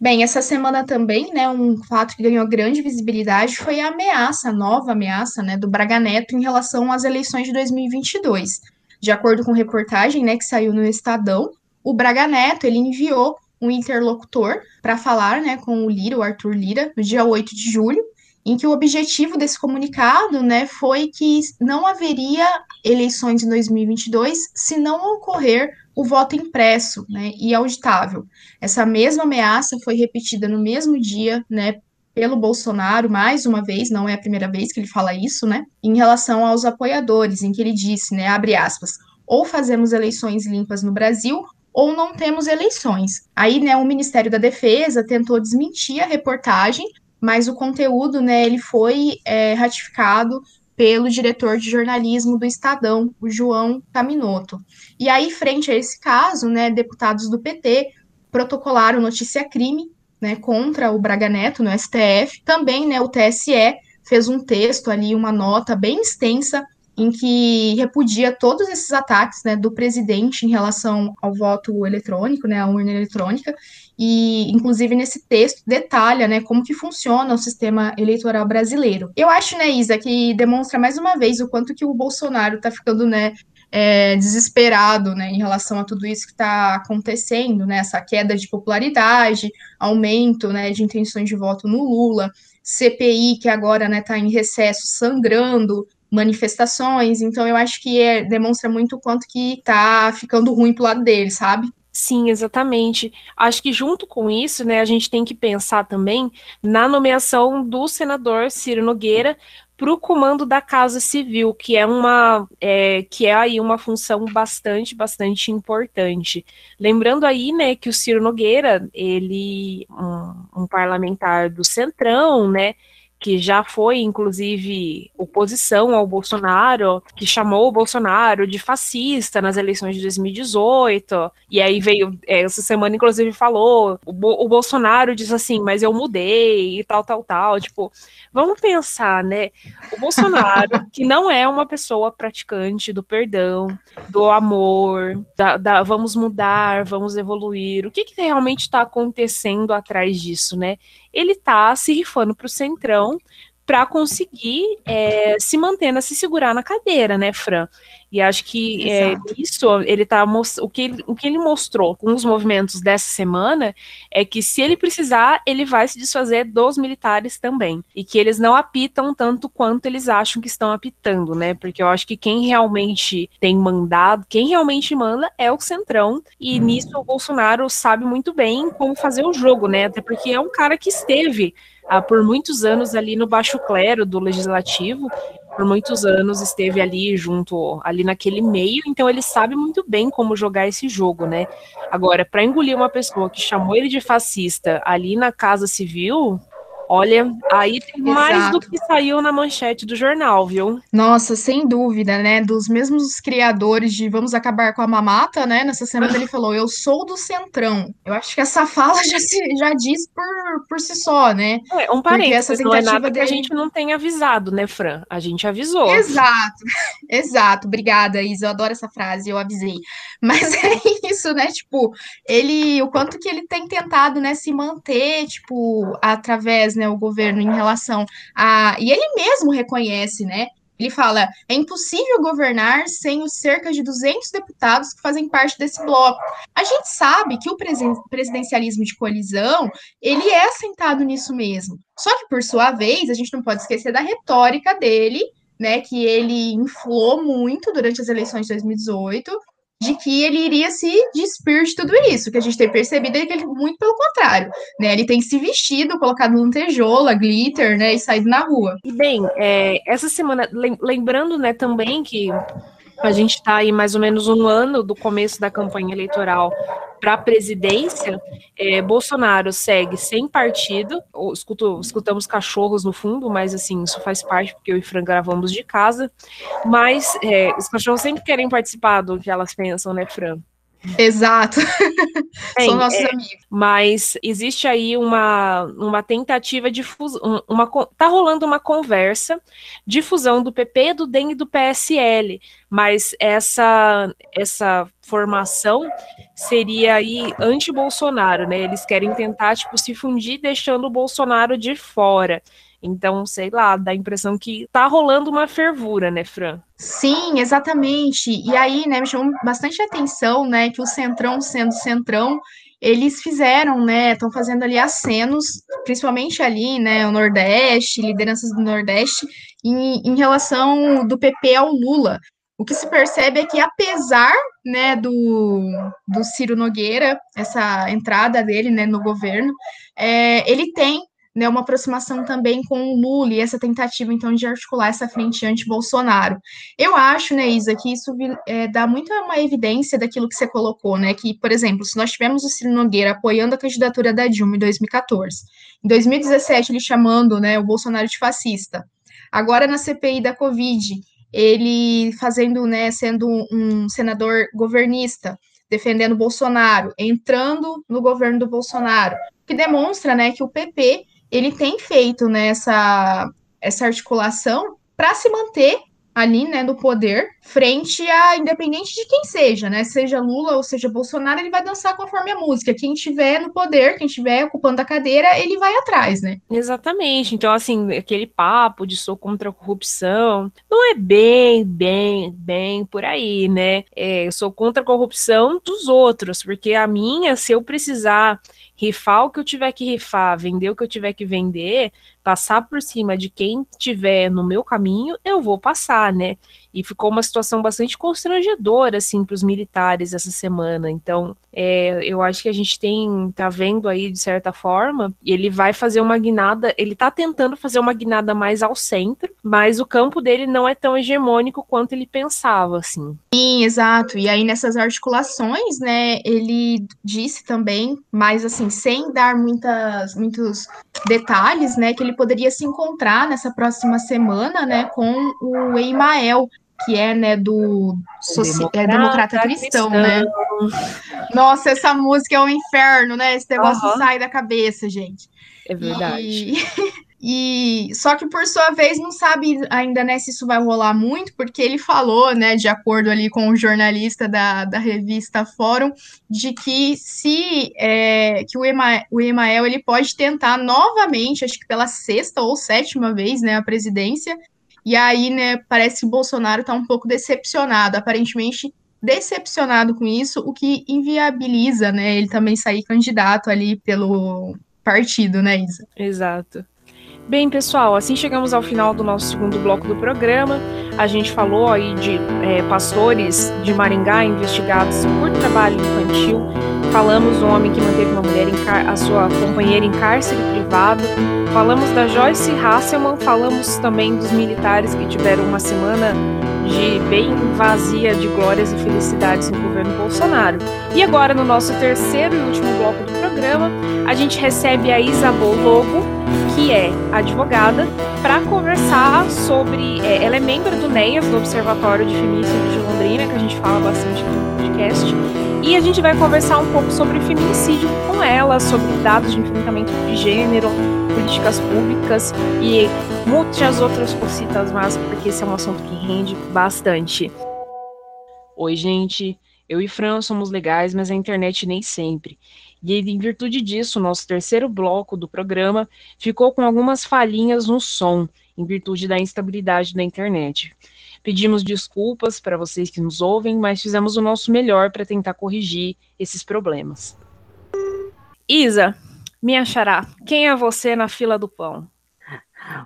Bem, essa semana também, né, um fato que ganhou grande visibilidade foi a ameaça, a nova ameaça, né, do Braga Neto em relação às eleições de 2022. De acordo com reportagem, né, que saiu no Estadão, o Braga Neto, ele enviou um interlocutor para falar, né, com o Lira, o Arthur Lira, no dia 8 de julho, em que o objetivo desse comunicado, né, foi que não haveria eleições em 2022 se não ocorrer o voto impresso né, e auditável. Essa mesma ameaça foi repetida no mesmo dia, né, pelo Bolsonaro, mais uma vez, não é a primeira vez que ele fala isso, né, em relação aos apoiadores, em que ele disse, né, abre aspas, ou fazemos eleições limpas no Brasil, ou não temos eleições. Aí, né, o Ministério da Defesa tentou desmentir a reportagem, mas o conteúdo, né, ele foi é, ratificado pelo diretor de jornalismo do Estadão, o João Caminoto. E aí, frente a esse caso, né, deputados do PT protocolaram notícia crime, né, contra o Braga Neto no STF. Também, né, o TSE fez um texto ali, uma nota bem extensa em que repudia todos esses ataques né, do presidente em relação ao voto eletrônico, né, à urna eletrônica, e inclusive nesse texto detalha né, como que funciona o sistema eleitoral brasileiro. Eu acho, né, Isa, que demonstra mais uma vez o quanto que o Bolsonaro está ficando né, é, desesperado né, em relação a tudo isso que está acontecendo, né, essa queda de popularidade, aumento né, de intenções de voto no Lula, CPI que agora está né, em recesso sangrando, manifestações, então eu acho que é, demonstra muito o quanto que tá ficando ruim pro lado dele, sabe? Sim, exatamente. Acho que junto com isso, né, a gente tem que pensar também na nomeação do senador Ciro Nogueira para o comando da Casa Civil, que é uma é, que é aí uma função bastante, bastante importante. Lembrando aí, né, que o Ciro Nogueira, ele um, um parlamentar do Centrão, né, que já foi, inclusive, oposição ao Bolsonaro, que chamou o Bolsonaro de fascista nas eleições de 2018, e aí veio, é, essa semana, inclusive, falou, o, Bo o Bolsonaro diz assim, mas eu mudei e tal, tal, tal, tipo, vamos pensar, né, o Bolsonaro, [laughs] que não é uma pessoa praticante do perdão, do amor, da, da vamos mudar, vamos evoluir, o que, que realmente está acontecendo atrás disso, né, ele tá se rifando pro Centrão para conseguir é, se manter, se segurar na cadeira, né, Fran? E acho que é, isso ele tá o que ele, o que ele mostrou com os movimentos dessa semana é que se ele precisar, ele vai se desfazer dos militares também. E que eles não apitam tanto quanto eles acham que estão apitando, né? Porque eu acho que quem realmente tem mandado, quem realmente manda é o Centrão. E hum. nisso o Bolsonaro sabe muito bem como fazer o jogo, né? Até porque é um cara que esteve ah, por muitos anos ali no baixo clero do legislativo por muitos anos esteve ali junto, ali naquele meio, então ele sabe muito bem como jogar esse jogo, né? Agora, para engolir uma pessoa que chamou ele de fascista ali na Casa Civil, Olha, aí tem Exato. mais do que saiu na manchete do jornal, viu? Nossa, sem dúvida, né? Dos mesmos criadores de Vamos Acabar com a Mamata, né? Nessa semana ele falou: Eu sou do Centrão. Eu acho que essa [laughs] fala já, se, já diz por, por si só, né? É, um parênteses, não é nada dele... que a gente não tenha avisado, né, Fran? A gente avisou. Exato, [laughs] exato. Obrigada, Isa. Eu adoro essa frase, eu avisei. Mas [laughs] é isso, né? Tipo, ele, o quanto que ele tem tentado, né, se manter, tipo, através né, o governo em relação a. E ele mesmo reconhece, né? Ele fala: é impossível governar sem os cerca de 200 deputados que fazem parte desse bloco. A gente sabe que o presidencialismo de coalizão ele é assentado nisso mesmo. Só que, por sua vez, a gente não pode esquecer da retórica dele, né? Que ele inflou muito durante as eleições de 2018 de que ele iria se despir de tudo isso. O que a gente tem percebido é que ele, muito pelo contrário, né? Ele tem se vestido, colocado lantejola, glitter, né? E saído na rua. E bem, é, essa semana, lembrando, né, também que a gente está aí mais ou menos um ano do começo da campanha eleitoral para a presidência. É, Bolsonaro segue sem partido. Escuto, escutamos cachorros no fundo, mas assim, isso faz parte, porque eu e Fran gravamos de casa. Mas é, os cachorros sempre querem participar do que elas pensam, né, Fran? Exato. [laughs] São nossos é, amigos. Mas existe aí uma, uma tentativa de fusão, uma, tá rolando uma conversa de fusão do PP, do DEM e do PSL, mas essa essa formação seria aí anti-Bolsonaro, né? Eles querem tentar tipo se fundir deixando o Bolsonaro de fora. Então, sei lá, dá a impressão que tá rolando uma fervura, né, Fran? Sim, exatamente. E aí, né, me chamou bastante atenção, né, que o Centrão sendo Centrão, eles fizeram, né, estão fazendo ali acenos, principalmente ali, né, o Nordeste, lideranças do Nordeste, em, em relação do PP ao Lula. O que se percebe é que, apesar né, do, do Ciro Nogueira, essa entrada dele né, no governo, é, ele tem né, uma aproximação também com o Lula e essa tentativa, então, de articular essa frente anti-Bolsonaro. Eu acho, né, Isa, que isso é, dá muita uma evidência daquilo que você colocou, né, que, por exemplo, se nós tivemos o Ciro Nogueira apoiando a candidatura da Dilma em 2014, em 2017 ele chamando, né, o Bolsonaro de fascista, agora na CPI da Covid, ele fazendo, né, sendo um senador governista, defendendo Bolsonaro, entrando no governo do Bolsonaro, que demonstra, né, que o PP ele tem feito né, essa articulação para se manter ali, né, no poder, frente a independente de quem seja, né, seja Lula ou seja Bolsonaro, ele vai dançar conforme a música. Quem tiver no poder, quem tiver ocupando a cadeira, ele vai atrás, né? Exatamente. Então, assim, aquele papo de sou contra a corrupção, não é bem, bem, bem por aí, né? É, eu sou contra a corrupção dos outros, porque a minha, se eu precisar rifar o que eu tiver que rifar, vender o que eu tiver que vender, passar por cima de quem tiver no meu caminho, eu vou passar, né? E ficou uma situação bastante constrangedora, assim, para os militares essa semana. Então, é, eu acho que a gente tem, tá vendo aí, de certa forma, ele vai fazer uma guinada, ele tá tentando fazer uma guinada mais ao centro, mas o campo dele não é tão hegemônico quanto ele pensava, assim. Sim, exato. E aí, nessas articulações, né, ele disse também, mas assim, sem dar muitas, muitos detalhes, né, que ele poderia se encontrar nessa próxima semana, né, com o Eimael, que é, né, do democrata, é, democrata cristão, cristão, né? Nossa, essa música é um inferno, né? Esse negócio uhum. sai da cabeça, gente. É verdade. E... [laughs] E só que por sua vez não sabe ainda né, se isso vai rolar muito, porque ele falou, né, de acordo ali com o jornalista da, da revista Fórum, de que se é, que o, Ema, o Emael ele pode tentar novamente, acho que pela sexta ou sétima vez, né, a presidência. E aí, né, parece que o Bolsonaro está um pouco decepcionado, aparentemente decepcionado com isso, o que inviabiliza, né, ele também sair candidato ali pelo partido, né, Isa? Exato. Bem, pessoal, assim chegamos ao final do nosso segundo bloco do programa. A gente falou aí de é, pastores de Maringá investigados por trabalho infantil. Falamos do homem que manteve uma mulher a sua companheira em cárcere privado. Falamos da Joyce Hasselman. Falamos também dos militares que tiveram uma semana de bem vazia de glórias e felicidades no governo Bolsonaro. E agora, no nosso terceiro e último bloco do programa, a gente recebe a Isabel Lobo, que é advogada, para conversar sobre. É, ela é membro do NEAS, do Observatório de Feminicídio de Londrina, que a gente fala bastante aqui no podcast. E a gente vai conversar um pouco sobre feminicídio com ela, sobre dados de enfrentamento de gênero, políticas públicas e muitas outras cositas mais, porque esse é um assunto que rende bastante. Oi, gente. Eu e Fran somos legais, mas a internet nem sempre. E em virtude disso, nosso terceiro bloco do programa ficou com algumas falhinhas no som, em virtude da instabilidade da internet. Pedimos desculpas para vocês que nos ouvem, mas fizemos o nosso melhor para tentar corrigir esses problemas. Isa, minha xará, quem é você na fila do pão?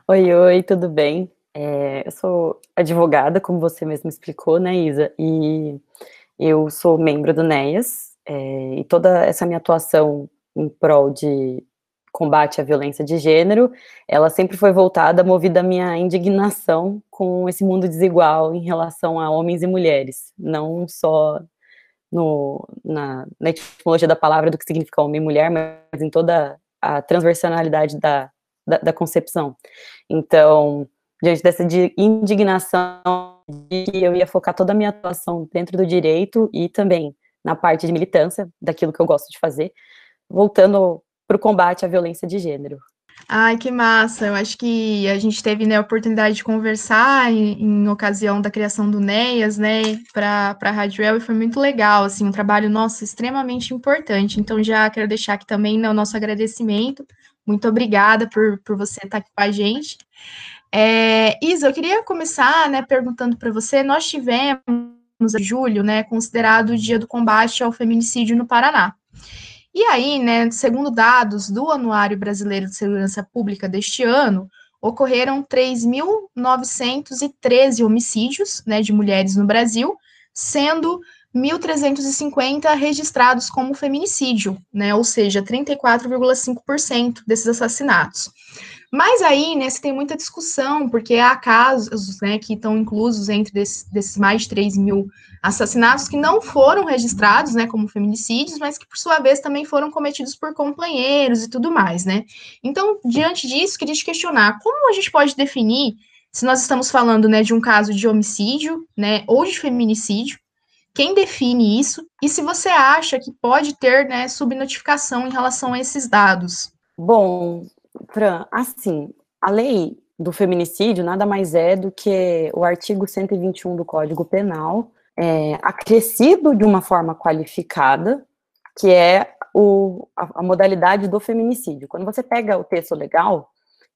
Oi, oi, tudo bem? É, eu sou advogada, como você mesmo explicou, né, Isa? E eu sou membro do NEAS, é, e toda essa minha atuação em prol de combate à violência de gênero, ela sempre foi voltada, movida à minha indignação com esse mundo desigual em relação a homens e mulheres, não só no, na, na etimologia da palavra do que significa homem e mulher, mas em toda a transversalidade da, da, da concepção. Então, diante dessa indignação eu ia focar toda a minha atuação dentro do direito e também na parte de militância, daquilo que eu gosto de fazer, voltando para o combate à violência de gênero. Ai, que massa! Eu acho que a gente teve né, a oportunidade de conversar em, em ocasião da criação do NEAS, né, para a El, e foi muito legal, assim, um trabalho, nosso extremamente importante. Então, já quero deixar aqui também né, o nosso agradecimento. Muito obrigada por, por você estar aqui com a gente. É, Isa, eu queria começar, né, perguntando para você, nós tivemos em julho, né, considerado o dia do combate ao feminicídio no Paraná. E aí, né, segundo dados do Anuário Brasileiro de Segurança Pública deste ano, ocorreram 3.913 homicídios né, de mulheres no Brasil, sendo 1.350 registrados como feminicídio, né, ou seja, 34,5% desses assassinatos. Mas aí, né, você tem muita discussão, porque há casos, né, que estão inclusos entre desses, desses mais de 3 mil assassinatos que não foram registrados, né, como feminicídios, mas que, por sua vez, também foram cometidos por companheiros e tudo mais, né. Então, diante disso, queria te questionar, como a gente pode definir se nós estamos falando, né, de um caso de homicídio, né, ou de feminicídio, quem define isso, e se você acha que pode ter, né, subnotificação em relação a esses dados? Bom, Fran, assim, a lei do feminicídio nada mais é do que o artigo 121 do Código Penal, é, acrescido de uma forma qualificada, que é o, a, a, modalidade do feminicídio. Quando você pega o texto legal,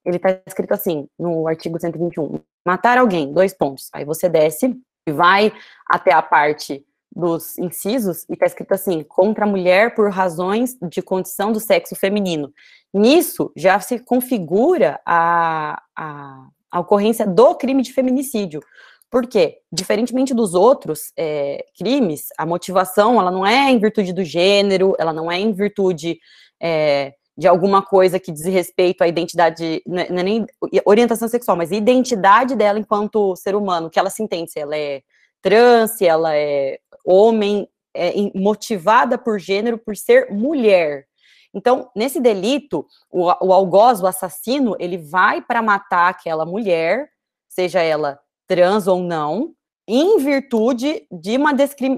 ele está escrito assim, no artigo 121, matar alguém, dois pontos. Aí você desce e vai até a parte dos incisos e está escrito assim, contra a mulher por razões de condição do sexo feminino. Nisso já se configura a, a, a ocorrência do crime de feminicídio. Porque, diferentemente dos outros é, crimes, a motivação ela não é em virtude do gênero, ela não é em virtude é, de alguma coisa que diz respeito à identidade, não é, não é nem orientação sexual, mas identidade dela enquanto ser humano, que ela se entende, se ela é trans, se ela é homem, é, motivada por gênero, por ser mulher. Então, nesse delito, o, o algoz, o assassino, ele vai para matar aquela mulher, seja ela trans ou não, em virtude de uma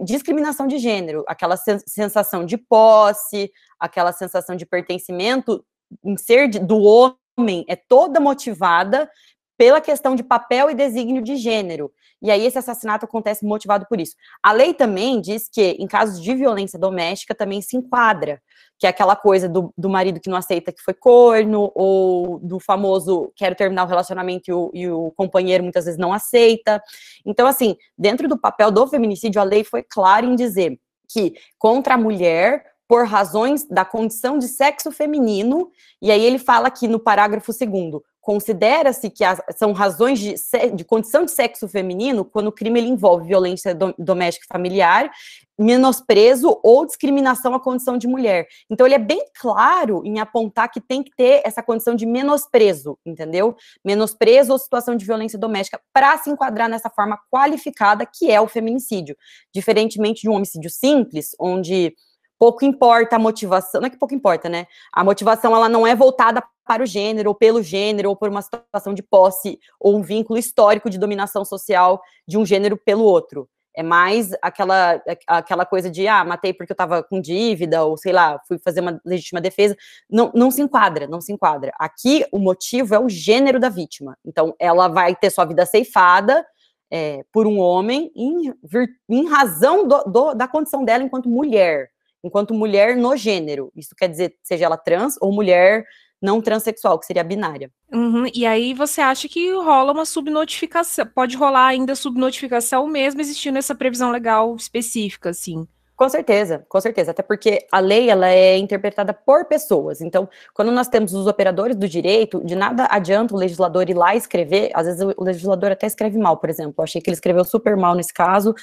discriminação de gênero, aquela sensação de posse, aquela sensação de pertencimento em ser do homem é toda motivada pela questão de papel e desígnio de gênero. E aí esse assassinato acontece motivado por isso. A lei também diz que, em casos de violência doméstica, também se enquadra, que é aquela coisa do, do marido que não aceita que foi corno, ou do famoso quero terminar o relacionamento e o, e o companheiro muitas vezes não aceita. Então, assim, dentro do papel do feminicídio, a lei foi clara em dizer que contra a mulher por razões da condição de sexo feminino, e aí ele fala aqui no parágrafo segundo, considera-se que as, são razões de, de, condição de sexo feminino quando o crime ele envolve violência do, doméstica e familiar, menosprezo ou discriminação à condição de mulher. Então ele é bem claro em apontar que tem que ter essa condição de menosprezo, entendeu? Menosprezo ou situação de violência doméstica para se enquadrar nessa forma qualificada que é o feminicídio, diferentemente de um homicídio simples, onde pouco importa a motivação, não é que pouco importa, né? A motivação ela não é voltada para o gênero, ou pelo gênero, ou por uma situação de posse, ou um vínculo histórico de dominação social de um gênero pelo outro. É mais aquela, aquela coisa de, ah, matei porque eu estava com dívida, ou sei lá, fui fazer uma legítima defesa. Não, não se enquadra, não se enquadra. Aqui, o motivo é o gênero da vítima. Então, ela vai ter sua vida ceifada é, por um homem em, em razão do, do, da condição dela enquanto mulher enquanto mulher no gênero. Isso quer dizer, seja ela trans ou mulher não transexual, que seria binária. Uhum, e aí você acha que rola uma subnotificação, pode rolar ainda subnotificação mesmo existindo essa previsão legal específica, assim? Com certeza, com certeza, até porque a lei ela é interpretada por pessoas. Então, quando nós temos os operadores do direito, de nada adianta o legislador ir lá escrever. Às vezes o legislador até escreve mal, por exemplo. Eu achei que ele escreveu super mal nesse caso,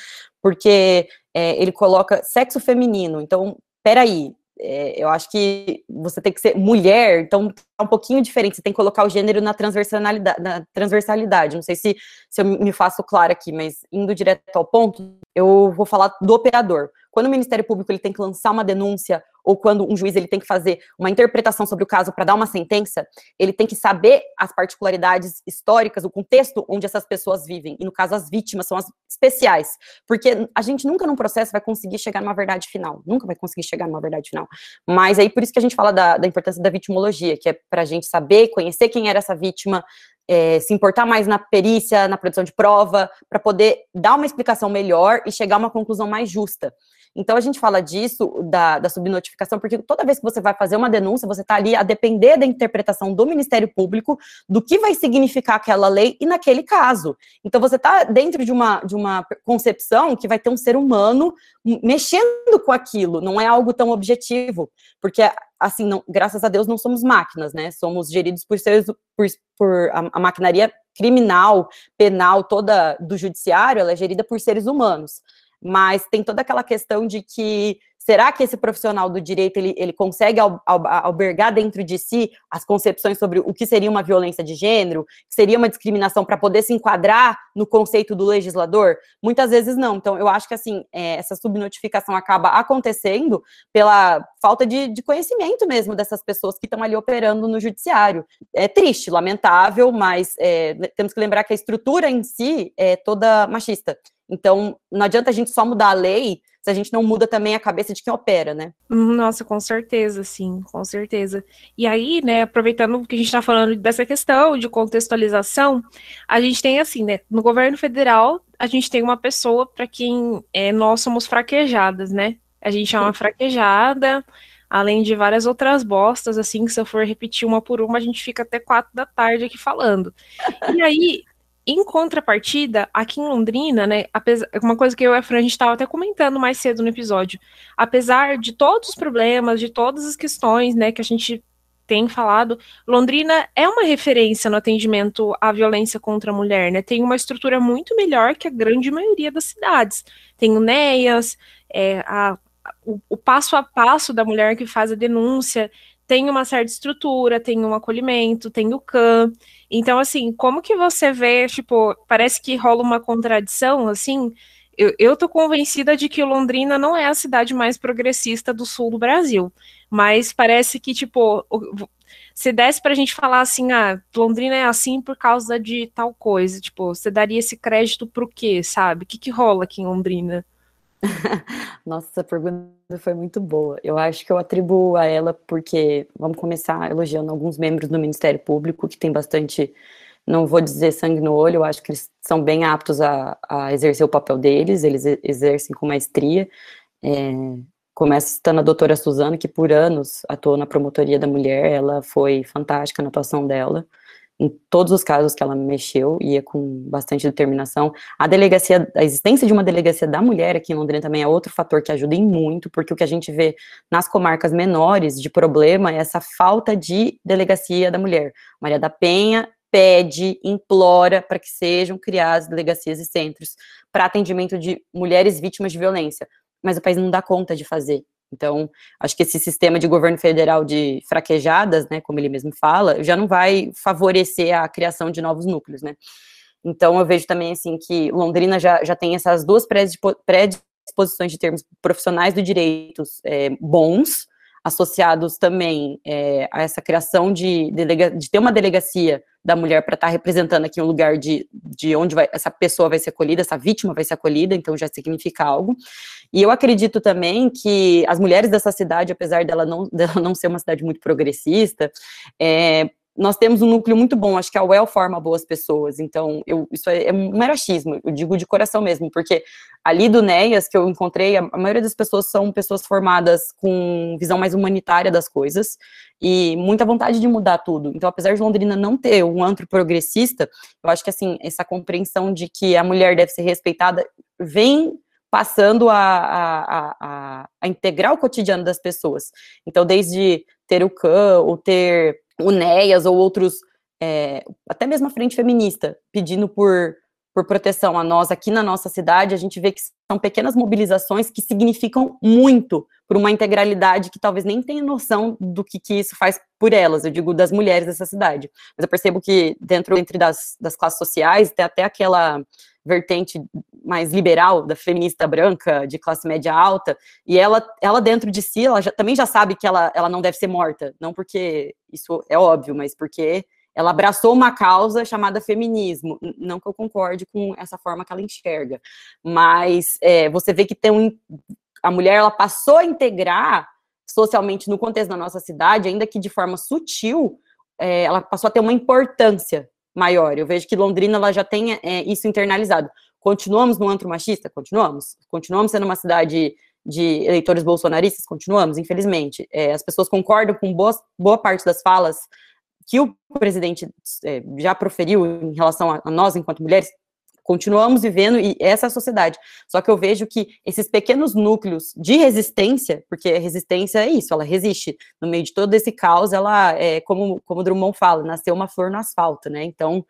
porque é, ele coloca sexo feminino. Então, peraí, é, eu acho que você tem que ser mulher, então um pouquinho diferente, você tem que colocar o gênero na transversalidade, na transversalidade. Não sei se, se eu me faço claro aqui, mas indo direto ao ponto, eu vou falar do operador. Quando o Ministério Público ele tem que lançar uma denúncia ou quando um juiz ele tem que fazer uma interpretação sobre o caso para dar uma sentença, ele tem que saber as particularidades históricas, o contexto onde essas pessoas vivem. E no caso as vítimas são as especiais, porque a gente nunca num processo vai conseguir chegar numa verdade final, nunca vai conseguir chegar numa verdade final. Mas aí por isso que a gente fala da, da importância da vitimologia, que é para a gente saber, conhecer quem era essa vítima, é, se importar mais na perícia, na produção de prova, para poder dar uma explicação melhor e chegar a uma conclusão mais justa. Então, a gente fala disso, da, da subnotificação, porque toda vez que você vai fazer uma denúncia, você está ali a depender da interpretação do Ministério Público, do que vai significar aquela lei e naquele caso. Então, você está dentro de uma, de uma concepção que vai ter um ser humano mexendo com aquilo, não é algo tão objetivo, porque, assim, não, graças a Deus, não somos máquinas, né? Somos geridos por seres, por, por a, a maquinaria criminal, penal, toda do judiciário, ela é gerida por seres humanos mas tem toda aquela questão de que será que esse profissional do direito ele, ele consegue al, al, albergar dentro de si as concepções sobre o que seria uma violência de gênero, que seria uma discriminação para poder se enquadrar no conceito do legislador? Muitas vezes não. Então, eu acho que assim é, essa subnotificação acaba acontecendo pela falta de, de conhecimento mesmo dessas pessoas que estão ali operando no judiciário. É triste, lamentável, mas é, temos que lembrar que a estrutura em si é toda machista. Então, não adianta a gente só mudar a lei se a gente não muda também a cabeça de quem opera, né? Nossa, com certeza, sim, com certeza. E aí, né, aproveitando que a gente está falando dessa questão de contextualização, a gente tem assim, né, no governo federal, a gente tem uma pessoa para quem é, nós somos fraquejadas, né? A gente é uma fraquejada, além de várias outras bostas, assim, que se eu for repetir uma por uma, a gente fica até quatro da tarde aqui falando. E aí, em contrapartida, aqui em Londrina, né, apesar, uma coisa que eu e a Fran, a gente estava até comentando mais cedo no episódio, apesar de todos os problemas, de todas as questões, né, que a gente tem falado, Londrina é uma referência no atendimento à violência contra a mulher, né, tem uma estrutura muito melhor que a grande maioria das cidades, tem o NEAS, é, a, o, o passo a passo da mulher que faz a denúncia, tem uma certa estrutura, tem um acolhimento, tem o CAM. Então, assim, como que você vê, tipo, parece que rola uma contradição, assim. Eu, eu tô convencida de que Londrina não é a cidade mais progressista do sul do Brasil. Mas parece que, tipo, se desse pra gente falar assim, ah, Londrina é assim por causa de tal coisa, tipo, você daria esse crédito pro quê, sabe? O que, que rola aqui em Londrina? [laughs] Nossa, essa pergunta foi muito boa. Eu acho que eu atribuo a ela porque, vamos começar elogiando alguns membros do Ministério Público, que tem bastante, não vou dizer sangue no olho, eu acho que eles são bem aptos a, a exercer o papel deles, eles exercem com maestria. É, começa citando a doutora Suzana, que por anos atuou na promotoria da mulher, ela foi fantástica na atuação dela em todos os casos que ela mexeu, ia com bastante determinação. A delegacia, a existência de uma delegacia da mulher aqui em Londrina também é outro fator que ajuda em muito, porque o que a gente vê nas comarcas menores de problema é essa falta de delegacia da mulher. Maria da Penha pede, implora para que sejam criadas delegacias e centros para atendimento de mulheres vítimas de violência, mas o país não dá conta de fazer. Então, acho que esse sistema de governo federal de fraquejadas, né, como ele mesmo fala, já não vai favorecer a criação de novos núcleos, né. Então, eu vejo também, assim, que Londrina já, já tem essas duas predisposições de termos profissionais do direito é, bons, associados também é, a essa criação de, de ter uma delegacia da mulher para estar tá representando aqui um lugar de, de onde vai, essa pessoa vai ser acolhida, essa vítima vai ser acolhida, então já significa algo. E eu acredito também que as mulheres dessa cidade, apesar dela não, [laughs] dela não ser uma cidade muito progressista, é, nós temos um núcleo muito bom, acho que a UEL forma boas pessoas, então eu, isso é, é um mero eu digo de coração mesmo, porque ali do NEAS que eu encontrei, a, a, maioria das pessoas são pessoas formadas com visão mais humanitária das coisas e muita vontade de mudar tudo. Então, apesar de Londrina não ter um antro progressista, eu acho que assim, essa compreensão de que a mulher deve ser respeitada vem passando a, a, a, a integrar o cotidiano das pessoas. Então, desde ter o CAN, ou ter o ou outros, é, até mesmo a Frente Feminista, pedindo por, por proteção a nós aqui na nossa cidade, a gente vê que são pequenas mobilizações que significam muito por uma integralidade que talvez nem tenha noção do que, que isso faz por elas, eu digo das mulheres dessa cidade. Mas eu percebo que dentro entre das, das classes sociais tem até aquela vertente mais liberal da feminista branca de classe média alta e ela ela dentro de si ela já, também já sabe que ela, ela não deve ser morta não porque isso é óbvio mas porque ela abraçou uma causa chamada feminismo não que eu concorde com essa forma que ela enxerga mas é, você vê que tem um a mulher ela passou a integrar socialmente no contexto da nossa cidade ainda que de forma sutil é, ela passou a ter uma importância maior. Eu vejo que Londrina ela já tem é, isso internalizado. Continuamos no antro machista? Continuamos. Continuamos sendo uma cidade de eleitores bolsonaristas? Continuamos, infelizmente. É, as pessoas concordam com boa, boa parte das falas que o presidente é, já proferiu em relação a, a nós, enquanto mulheres? continuamos vivendo e essa é a sociedade. Só que eu vejo que esses pequenos núcleos de resistência, porque a resistência é isso, ela resiste no meio de todo esse caos, ela é como como Drummond fala, nasceu uma flor no asfalto, né? Então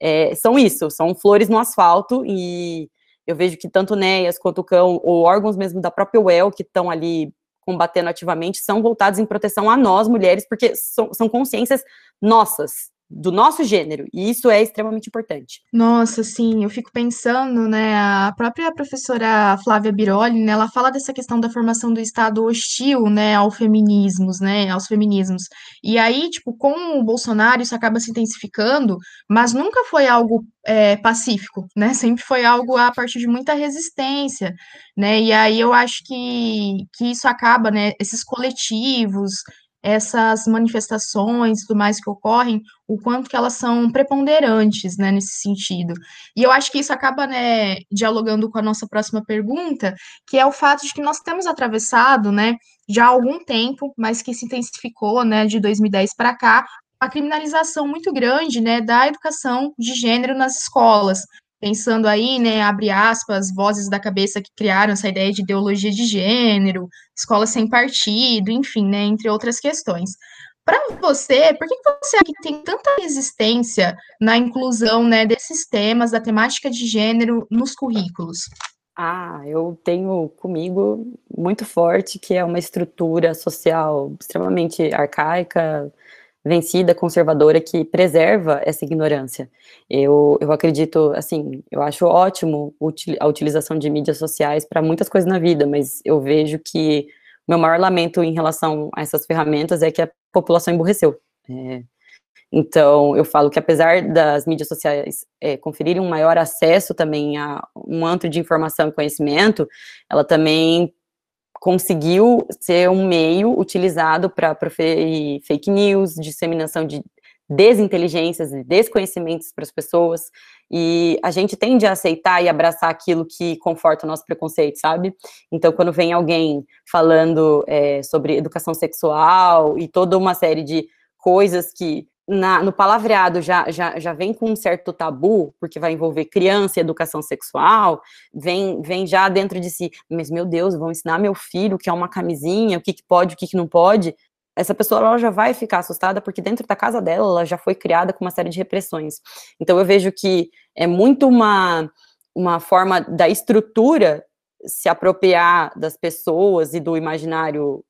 é, são isso, são flores no asfalto e eu vejo que tanto NEAS quanto o CAN, ou órgãos mesmo da própria UEL que estão ali combatendo ativamente, são voltados em proteção a nós, mulheres, porque são, são consciências nossas, do nosso gênero, e isso é extremamente importante. Nossa, sim, eu fico pensando, né, a própria professora Flávia Biroli, né, ela fala dessa questão da formação do Estado hostil, né, ao feminismos, né, aos feminismos, e aí, tipo, com o Bolsonaro isso acaba se intensificando, mas nunca foi algo é, pacífico, né, [laughs] sempre foi algo a partir de muita resistência, né, e aí eu acho que, que isso acaba, né, esses coletivos, essas manifestações tudo mais que ocorrem, o quanto que elas são preponderantes, né, nesse sentido. E eu acho que isso acaba, né, dialogando com a nossa próxima pergunta, que é o fato de que nós temos atravessado, né, já há algum tempo, mas que se intensificou, né, de 2010 para cá, a criminalização muito grande, né, da educação de gênero nas escolas, pensando aí, né, abre aspas, vozes da cabeça que criaram essa ideia de ideologia de gênero, escola sem partido, enfim, né, entre outras questões. Para você, por que você acha que tem tanta resistência na inclusão, né, desses temas da temática de gênero nos currículos? Ah, eu tenho comigo muito forte que é uma estrutura social extremamente arcaica, vencida, conservadora, que preserva essa ignorância. Eu, eu acredito, assim, eu acho ótimo a utilização de mídias sociais para muitas coisas na vida, mas eu vejo que meu maior lamento em relação a essas ferramentas é que a população emburreceu. É, Então, eu falo que apesar das mídias sociais é, conferirem um maior acesso também a um antro de informação e conhecimento, ela também conseguiu ser um meio utilizado para proferir fake news, disseminação de desinteligências e desconhecimentos para as pessoas, e a gente tende a aceitar e abraçar aquilo que conforta o nosso preconceito, sabe? Então, quando vem alguém falando é, sobre educação sexual e toda uma série de coisas que na, no palavreado já, já, já vem com um certo tabu, porque vai envolver criança e educação sexual, vem, vem já dentro de si, mas meu Deus, vão ensinar meu filho que é uma camisinha, o que, que pode, o que, que não pode. Essa pessoa ela já vai ficar assustada porque dentro da casa dela ela já foi criada com uma série de repressões. Então eu vejo que é muito uma, uma forma da estrutura se apropriar das pessoas e do imaginário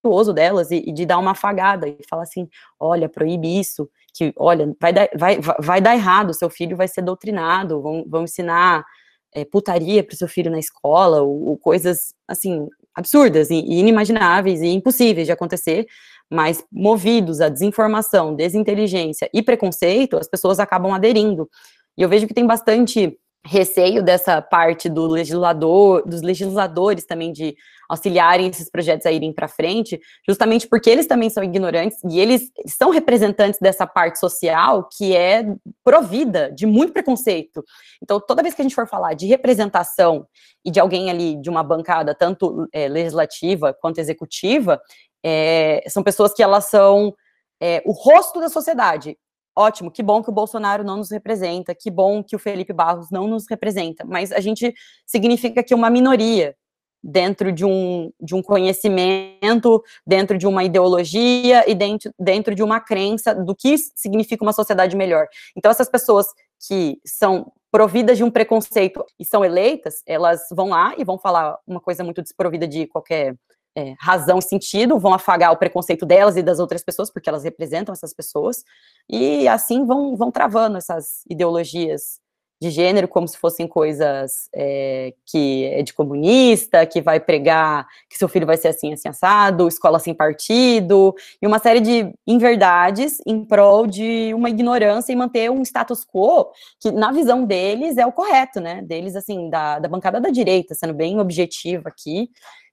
preconceituoso delas e, e, de dar uma afagada e falar assim, olha, proíbe isso, que, olha, vai dar, vai, vai dar errado, seu filho vai ser doutrinado, vão, vão ensinar é, putaria para o seu filho na escola, ou, ou, coisas, assim, absurdas e, e inimagináveis e impossíveis de acontecer, mas movidos a desinformação, desinteligência e preconceito, as pessoas acabam aderindo. E eu vejo que tem bastante receio dessa parte do legislador, dos legisladores também de auxiliarem esses projetos a irem para frente, justamente porque eles também são ignorantes e eles são representantes dessa parte social que é provida de muito preconceito. Então, toda vez que a gente for falar de representação e de alguém ali de uma bancada, tanto é, legislativa quanto executiva, é, são pessoas que elas são é, o rosto da sociedade ótimo, que bom que o Bolsonaro não nos representa, que bom que o Felipe Barros não nos representa, mas a gente significa que uma minoria dentro de um, de um conhecimento, dentro de uma ideologia e dentro, dentro de uma crença do que significa uma sociedade melhor. Então, essas pessoas que são providas de um preconceito e são eleitas, elas vão lá e vão falar uma coisa muito desprovida de qualquer é, razão e sentido, vão afagar o preconceito delas e das outras pessoas, porque elas representam essas pessoas, e assim vão, vão travando essas ideologias de gênero como se fossem coisas é, que é de comunista, que vai pregar que seu filho vai ser assim, assim, assado, escola sem partido, e uma série de inverdades em prol de uma ignorância e manter um status quo que, na visão deles, é o correto, né? Deles, assim, da, da bancada da direita, sendo bem objetivo aqui,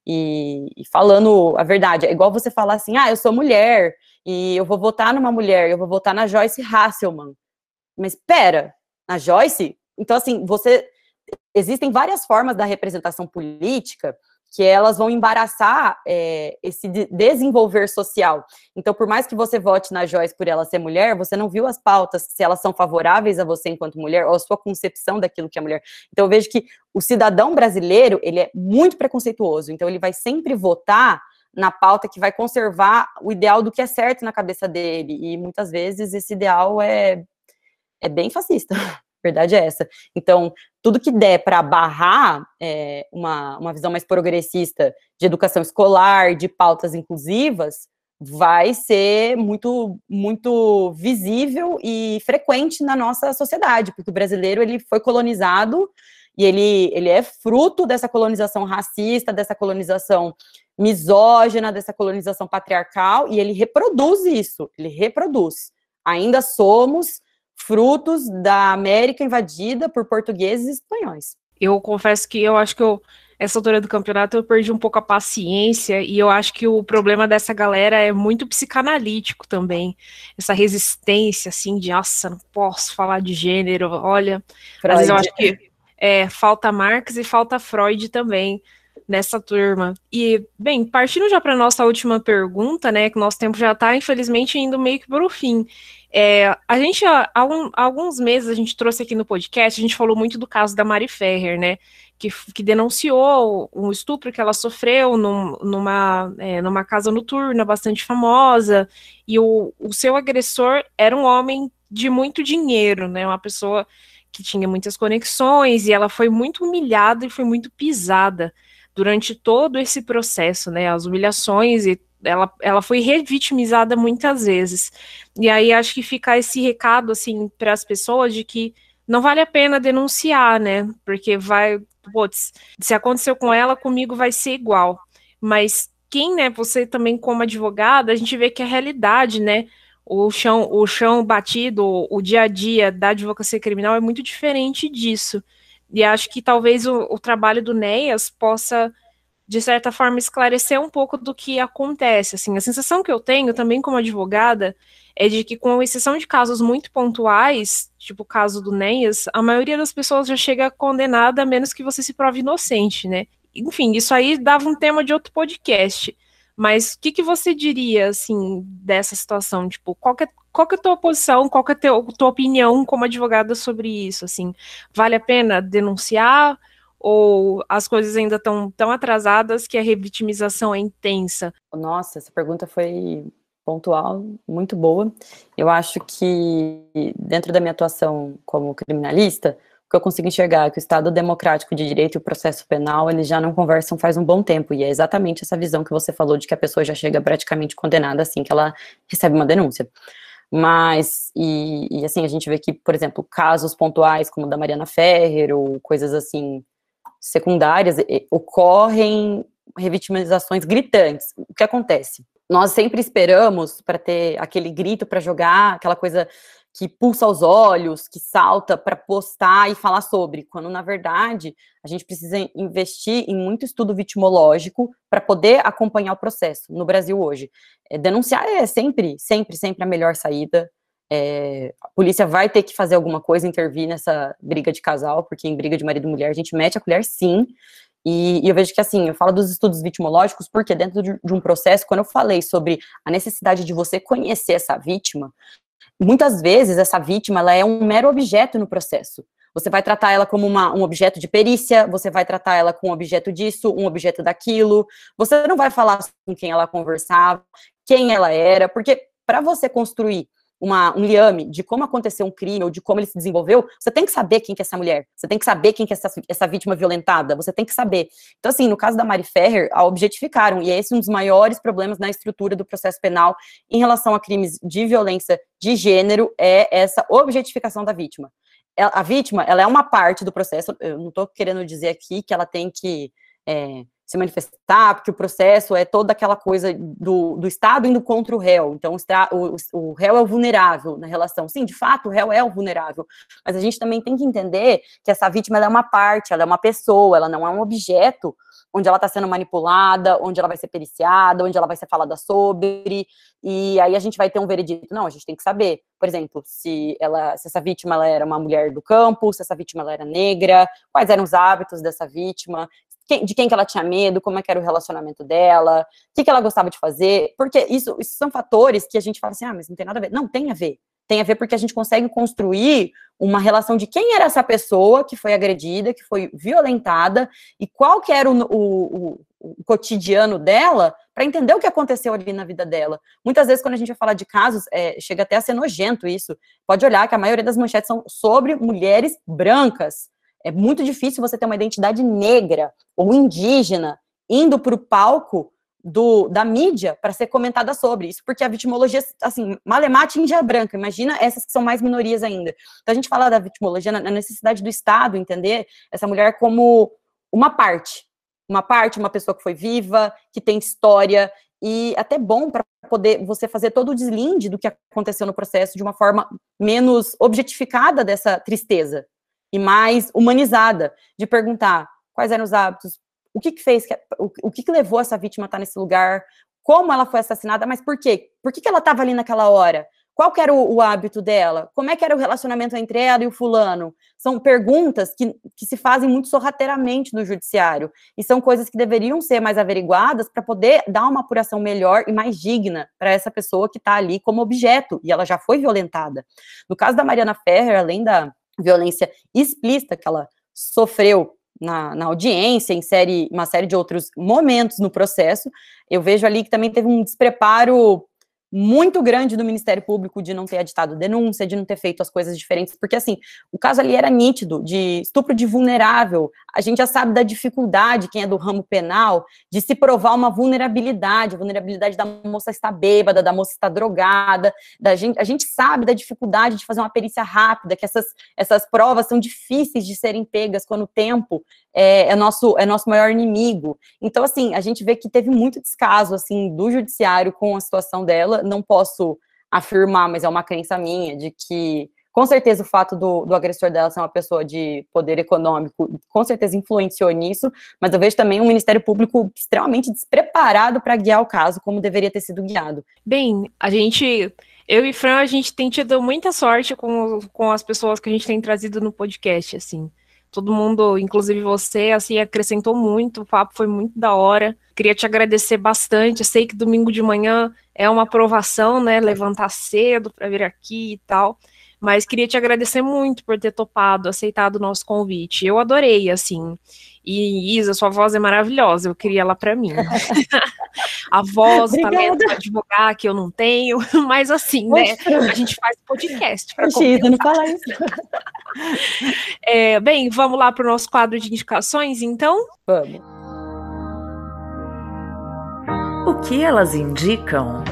e, e, falando a verdade. É igual você falar assim, ah, eu sou mulher, e eu vou votar numa mulher, eu vou votar na Joyce Hasselman. Mas pera, na Joyce? Então, assim, você. Existem várias formas da representação política que elas vão embaraçar é, esse desenvolver social. Então, por mais que você vote na Joyce por ela ser mulher, você não viu as pautas, se elas são favoráveis a você enquanto mulher, ou a sua concepção daquilo que é mulher. Então, eu vejo que o cidadão brasileiro, ele é muito preconceituoso, então ele vai sempre votar na pauta que vai conservar o ideal do que é certo na cabeça dele, e muitas vezes esse ideal é, é bem fascista. [laughs] verdade é essa. Então, tudo que der para barrar é, uma, uma visão mais progressista de educação escolar, de pautas inclusivas, vai ser muito, muito visível e frequente na nossa sociedade, porque o brasileiro ele foi colonizado e ele, ele é fruto dessa colonização racista, dessa colonização misógina, dessa colonização patriarcal, e ele reproduz isso, ele reproduz. Ainda somos frutos da América invadida por portugueses e espanhóis. Eu confesso que eu acho que eu, essa altura do campeonato eu perdi um pouco a paciência e eu acho que o problema dessa galera é muito psicanalítico também. Essa resistência, assim, de nossa, não posso falar de gênero, olha. Freud. Às vezes eu acho que é, falta Marx e falta Freud também nessa turma. E, bem, partindo já para nossa última pergunta, né, que nosso tempo já está, infelizmente, indo meio que para o fim. É, a gente, há, um, há, alguns meses, a gente trouxe aqui no podcast, a gente falou muito do caso da Mari Ferrer, né, que, que denunciou um estupro que ela sofreu num, numa, é, numa casa noturna bastante famosa, e o, o seu agressor era um homem de muito dinheiro, né, uma pessoa que tinha muitas conexões, e ela foi muito humilhada e foi muito pisada durante todo esse processo, né? As humilhações e ela, ela foi revitimizada muitas vezes. E aí acho que fica esse recado assim para as pessoas de que não vale a pena denunciar, né? Porque vai, putz, se aconteceu com ela, comigo vai ser igual. Mas quem, né, você também como advogada, a gente vê que a realidade, né, o chão, o chão batido, o dia a dia da advocacia criminal é muito diferente disso. E acho que talvez o, o trabalho do NEAS possa, de certa forma, esclarecer um pouco do que acontece. Assim, a sensação que eu tenho, também como advogada, é de que, com exceção de casos muito pontuais, tipo o caso do NEAS, a maioria das pessoas já chega condenada, a menos que você se prove inocente, né? Enfim, isso aí dava um tema de outro podcast. Mas o que, que você diria, assim, dessa situação? Tipo, qual que é, qual que é a tua posição, qual que é a tua, tua opinião como advogada sobre isso? Assim, vale a pena denunciar ou as coisas ainda estão tão atrasadas que a revitimização é intensa? Nossa, essa pergunta foi pontual, muito boa. Eu acho que dentro da minha atuação como criminalista, que eu consigo enxergar é que o Estado democrático de direito e o processo penal, eles já não conversam faz um bom tempo, e é exatamente essa visão que você falou de que a pessoa já chega praticamente condenada assim que ela recebe uma denúncia. Mas, e, e assim, a gente vê que, por exemplo, casos pontuais como o da Mariana Ferrer, ou coisas assim, secundárias, ocorrem revitimizações gritantes. O que acontece? Nós sempre esperamos para ter aquele grito para jogar, aquela coisa que pulsa os olhos, que salta para postar e falar sobre, quando na verdade a gente precisa investir em muito estudo vitimológico para poder acompanhar o processo no Brasil hoje. É, denunciar é sempre, sempre, sempre a melhor saída. É, a polícia vai ter que fazer alguma coisa, intervir nessa briga de casal, porque em briga de marido e mulher a gente mete a colher sim. E, e eu vejo que assim, eu falo dos estudos vitimológicos porque dentro de, de um processo, quando eu falei sobre a necessidade de você conhecer essa vítima, muitas vezes essa vítima ela é um mero objeto no processo. Você vai tratar ela como uma, um objeto de perícia, você vai tratar ela com um objeto disso, um objeto daquilo. Você não vai falar com quem ela conversava, quem ela era, porque para você construir uma, um liame de como aconteceu um crime ou de como ele se desenvolveu, você tem que saber quem que é essa mulher, você tem que saber quem que é essa, essa vítima violentada, você tem que saber. Então, assim, no caso da Mari Ferrer, a objetificaram, e é esse um dos maiores problemas na estrutura do processo penal em relação a crimes de violência de gênero, é essa objetificação da vítima. A vítima, ela é uma parte do processo, eu não estou querendo dizer aqui que ela tem que... É, se manifestar, porque o processo é toda aquela coisa do, do Estado indo contra o réu. Então, o, o, réu é o vulnerável na relação. Sim, de fato, o réu é o vulnerável. Mas a gente também tem que entender que essa vítima é uma parte, ela é uma pessoa, ela não é um objeto onde ela está sendo manipulada, onde ela vai ser periciada, onde ela vai ser falada sobre, e aí a gente vai ter um veredito. Não, a gente tem que saber, por exemplo, se ela, se essa vítima era uma mulher do campo, se essa vítima era negra, quais eram os hábitos dessa vítima, quem, de quem que ela tinha medo, como é que era o relacionamento dela, o que, que ela gostava de fazer, porque isso, isso são fatores que a gente fala assim, ah, mas não tem nada a ver. Não, tem a ver. Tem a ver porque a gente consegue construir uma relação de quem era essa pessoa que foi agredida, que foi violentada, e qual que era o, o, o, o cotidiano dela, para entender o que aconteceu ali na vida dela. Muitas vezes, quando a gente vai falar de casos, é, chega até a ser nojento isso. Pode olhar que a maioria das manchetes são sobre mulheres brancas, é muito difícil você ter uma identidade negra ou indígena indo para o palco do, da mídia para ser comentada sobre isso, porque a vitimologia, assim, malemate índia branca, imagina essas que são mais minorias ainda. Então a gente fala da vitimologia na necessidade do Estado entender essa mulher como uma parte, uma parte, uma pessoa que foi viva, que tem história, e até bom para poder você fazer todo o deslinde do que aconteceu no processo de uma forma menos objetificada dessa tristeza, e mais humanizada, de perguntar quais eram os hábitos, o que, que fez, o, o que, que levou essa vítima a estar nesse lugar, como ela foi assassinada, mas por quê? Por que, que ela estava ali naquela hora? Qual era o, o, hábito dela? Como é que era o relacionamento entre ela e o fulano? São perguntas que, que se fazem muito sorrateiramente no judiciário. E são coisas que deveriam ser mais averiguadas para poder dar uma apuração melhor e mais digna para essa pessoa que está ali como objeto. E ela já foi violentada. No caso da Mariana Ferrer, além da, violência explícita que ela sofreu na, na, audiência, em série, uma série de outros momentos no processo, eu vejo ali que também teve um despreparo muito grande do Ministério Público de não ter aditado denúncia, de não ter feito as coisas diferentes, porque assim, o caso ali era nítido, de estupro de vulnerável, a gente já sabe da dificuldade, quem é do ramo penal, de se provar uma vulnerabilidade, a vulnerabilidade da moça estar bêbada, da moça estar drogada, da gente, a gente sabe da dificuldade de fazer uma perícia rápida, que essas, essas provas são difíceis de serem pegas quando o tempo é, é, nosso, é nosso maior inimigo. Então, assim, a gente vê que teve muito descaso, assim, do judiciário com a situação dela, não posso afirmar, mas é uma crença minha, de que com certeza o fato do, do agressor dela ser uma pessoa de poder econômico, com certeza influenciou nisso, mas eu vejo também um Ministério Público extremamente despreparado para guiar o caso como deveria ter sido guiado. Bem, a gente eu e Fran, a gente tem tido muita sorte com, com as pessoas que a gente tem trazido no podcast, assim. Todo mundo, inclusive você, assim, acrescentou muito, o papo foi muito da hora. Queria te agradecer bastante. Eu sei que domingo de manhã é uma aprovação, né? Levantar cedo para vir aqui e tal. Mas queria te agradecer muito por ter topado, aceitado o nosso convite. Eu adorei, assim. E Isa, sua voz é maravilhosa, eu queria ela para mim. [laughs] a voz, o talento para advogar que eu não tenho, [laughs] mas assim, né? A gente faz podcast para Isa, não fala isso. [laughs] é, bem, vamos lá para o nosso quadro de indicações, então? Vamos. O que elas indicam?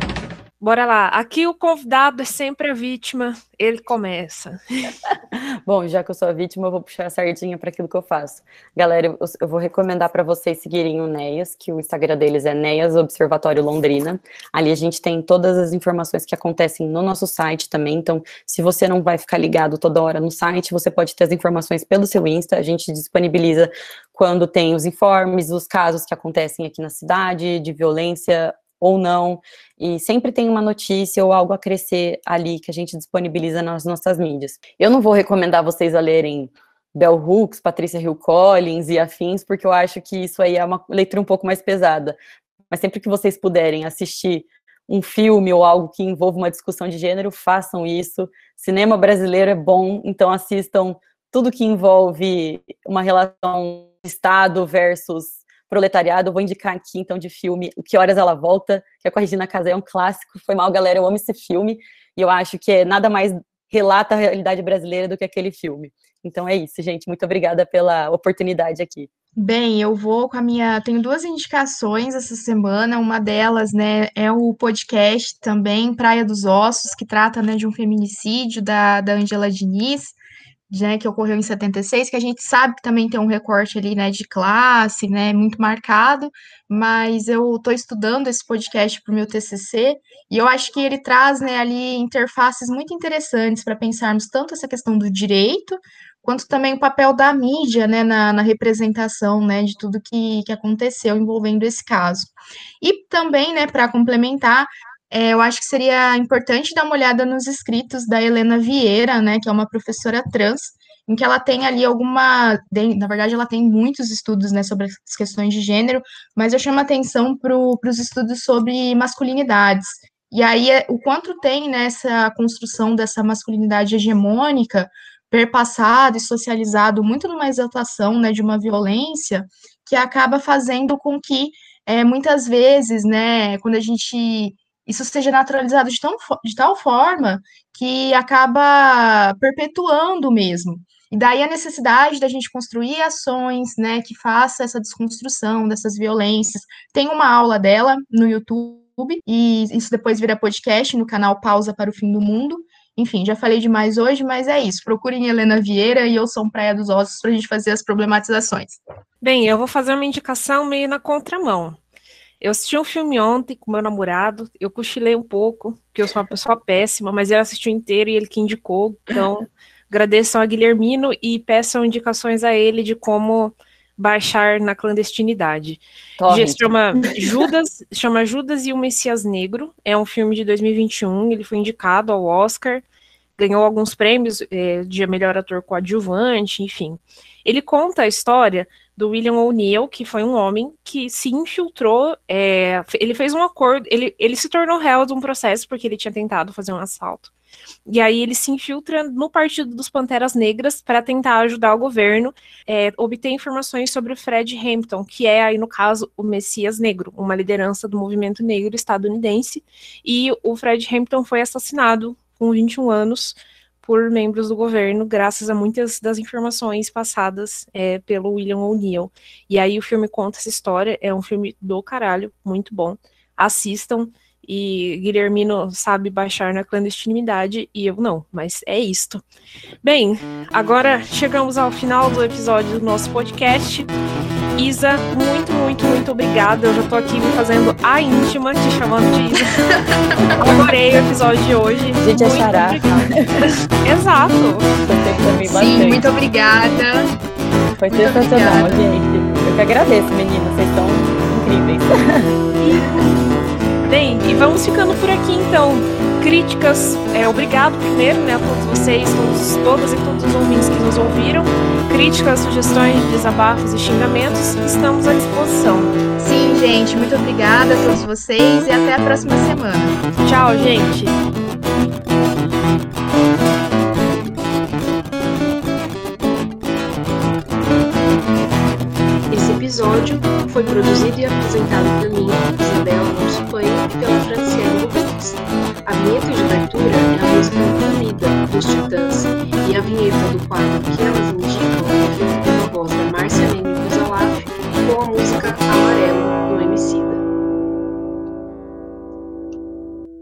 Bora lá. Aqui o convidado é sempre a vítima, ele começa. [laughs] Bom, já que eu sou a vítima, eu vou puxar a sardinha para aquilo que eu faço. Galera, eu, vou recomendar para vocês seguirem o NEAS, que o Instagram deles é NEAS Observatório Londrina. Ali a gente tem todas as informações que acontecem no nosso site também. Então, se você não vai ficar ligado toda hora no site, você pode ter as informações pelo seu Insta. A gente disponibiliza quando tem os informes, os casos que acontecem aqui na cidade, de violência ou não, e sempre tem uma notícia ou algo a crescer ali que a gente disponibiliza nas nossas mídias. Eu não vou recomendar vocês a lerem Bell Hooks, Patrícia Hill Collins e afins, porque eu acho que isso aí é uma leitura um pouco mais pesada. Mas sempre que vocês puderem assistir um filme ou algo que envolva uma discussão de gênero, façam isso. Cinema brasileiro é bom, então assistam tudo que envolve uma relação Estado versus proletariado, vou indicar aqui, então, de filme O Que Horas Ela Volta, que é com a Regina Casé, é um clássico, foi mal, galera, eu amo esse filme, e eu acho que é nada mais relata a realidade brasileira do que aquele filme. Então é isso, gente, muito obrigada pela oportunidade aqui. Bem, eu vou com a minha. Tenho duas indicações essa semana. Uma delas, né, é o podcast também, Praia dos Ossos, que trata, né, de um feminicídio da, da Angela Diniz né, que ocorreu em 76, que a gente sabe que também tem um recorte ali, né, de classe, né, muito marcado, mas eu estou estudando esse podcast para o meu TCC, e eu acho que ele traz, né, ali interfaces muito interessantes para pensarmos tanto essa questão do direito, quanto também o papel da mídia, né, na, na representação, né, de tudo que, que aconteceu envolvendo esse caso. E também, né, para complementar, é, eu acho que seria importante dar uma olhada nos escritos da Helena Vieira, né, que é uma professora trans, em que ela tem ali alguma, na verdade ela tem muitos estudos, né, sobre as questões de gênero, mas eu chamo atenção para os estudos sobre masculinidades, e aí é, o quanto tem nessa construção dessa masculinidade hegemônica, perpassado e socializado muito numa exaltação, né, de uma violência, que acaba fazendo com que, é, muitas vezes, né, quando a gente isso seja naturalizado de, tão, de tal forma que acaba perpetuando mesmo. E daí a necessidade da gente construir ações, né, que faça essa desconstrução dessas violências. Tem uma aula dela no YouTube, e isso depois vira podcast no canal Pausa para o Fim do Mundo. Enfim, já falei demais hoje, mas é isso. Procurem Helena Vieira e eu sou Praia dos Ossos para a gente fazer as problematizações. Bem, eu vou fazer uma indicação meio na contramão. Eu assisti um filme ontem com meu namorado, eu cochilei um pouco, porque eu sou uma pessoa péssima, mas ele assistiu inteiro e ele que indicou, então [laughs] agradeço ao Guilhermino e peçam indicações a ele de como baixar na clandestinidade. Chama Judas, chama Judas e o Messias Negro, é um filme de 2021, ele foi indicado ao Oscar, ganhou alguns prêmios é, de melhor ator coadjuvante, enfim. Ele conta a história do William O'Neill, que foi um homem que se infiltrou, é, ele fez um acordo, ele, ele se tornou réu de um processo porque ele tinha tentado fazer um assalto. E aí ele se infiltra no Partido dos Panteras Negras para tentar ajudar o governo é, obter informações sobre o Fred Hampton, que é aí no caso o Messias Negro, uma liderança do movimento negro estadunidense. E o Fred Hampton foi assassinado com 21 anos por membros do governo, graças a muitas das informações passadas é, pelo William O'Neill. E aí o filme conta essa história, é um filme do caralho, muito bom. Assistam, e Guilhermino sabe baixar na clandestinidade e eu não, mas é isto. Bem, agora chegamos ao final do episódio do nosso podcast. Isa, muito, muito, muito obrigada. Eu já tô aqui me fazendo a íntima, te chamando de Isa. [laughs] Adorei o episódio de hoje. A gente Muito achará. Exato. Gostei também Sim, muito obrigada. Foi muito sensacional, obrigada. gente. Eu que agradeço, meninas. Vocês são incríveis. [laughs] Bem, e vamos ficando por aqui então críticas, é, obrigado primeiro né, a todos vocês, todos, todas e todos os ouvintes que nos ouviram. Críticas, sugestões, desabafos e xingamentos, estamos à disposição. Sim, gente, muito obrigada a todos vocês e até a próxima semana. Tchau, gente! Esse episódio foi produzido e apresentado por mim, Isabela Monsupanha, e pela Franciele. Titãs. A vinheta de abertura é a música Comida dos Titãs e a vinheta do quadro que elas indicam é feita a voz da Marcia Leme Buzalaf com a música Amarelo do Emicida.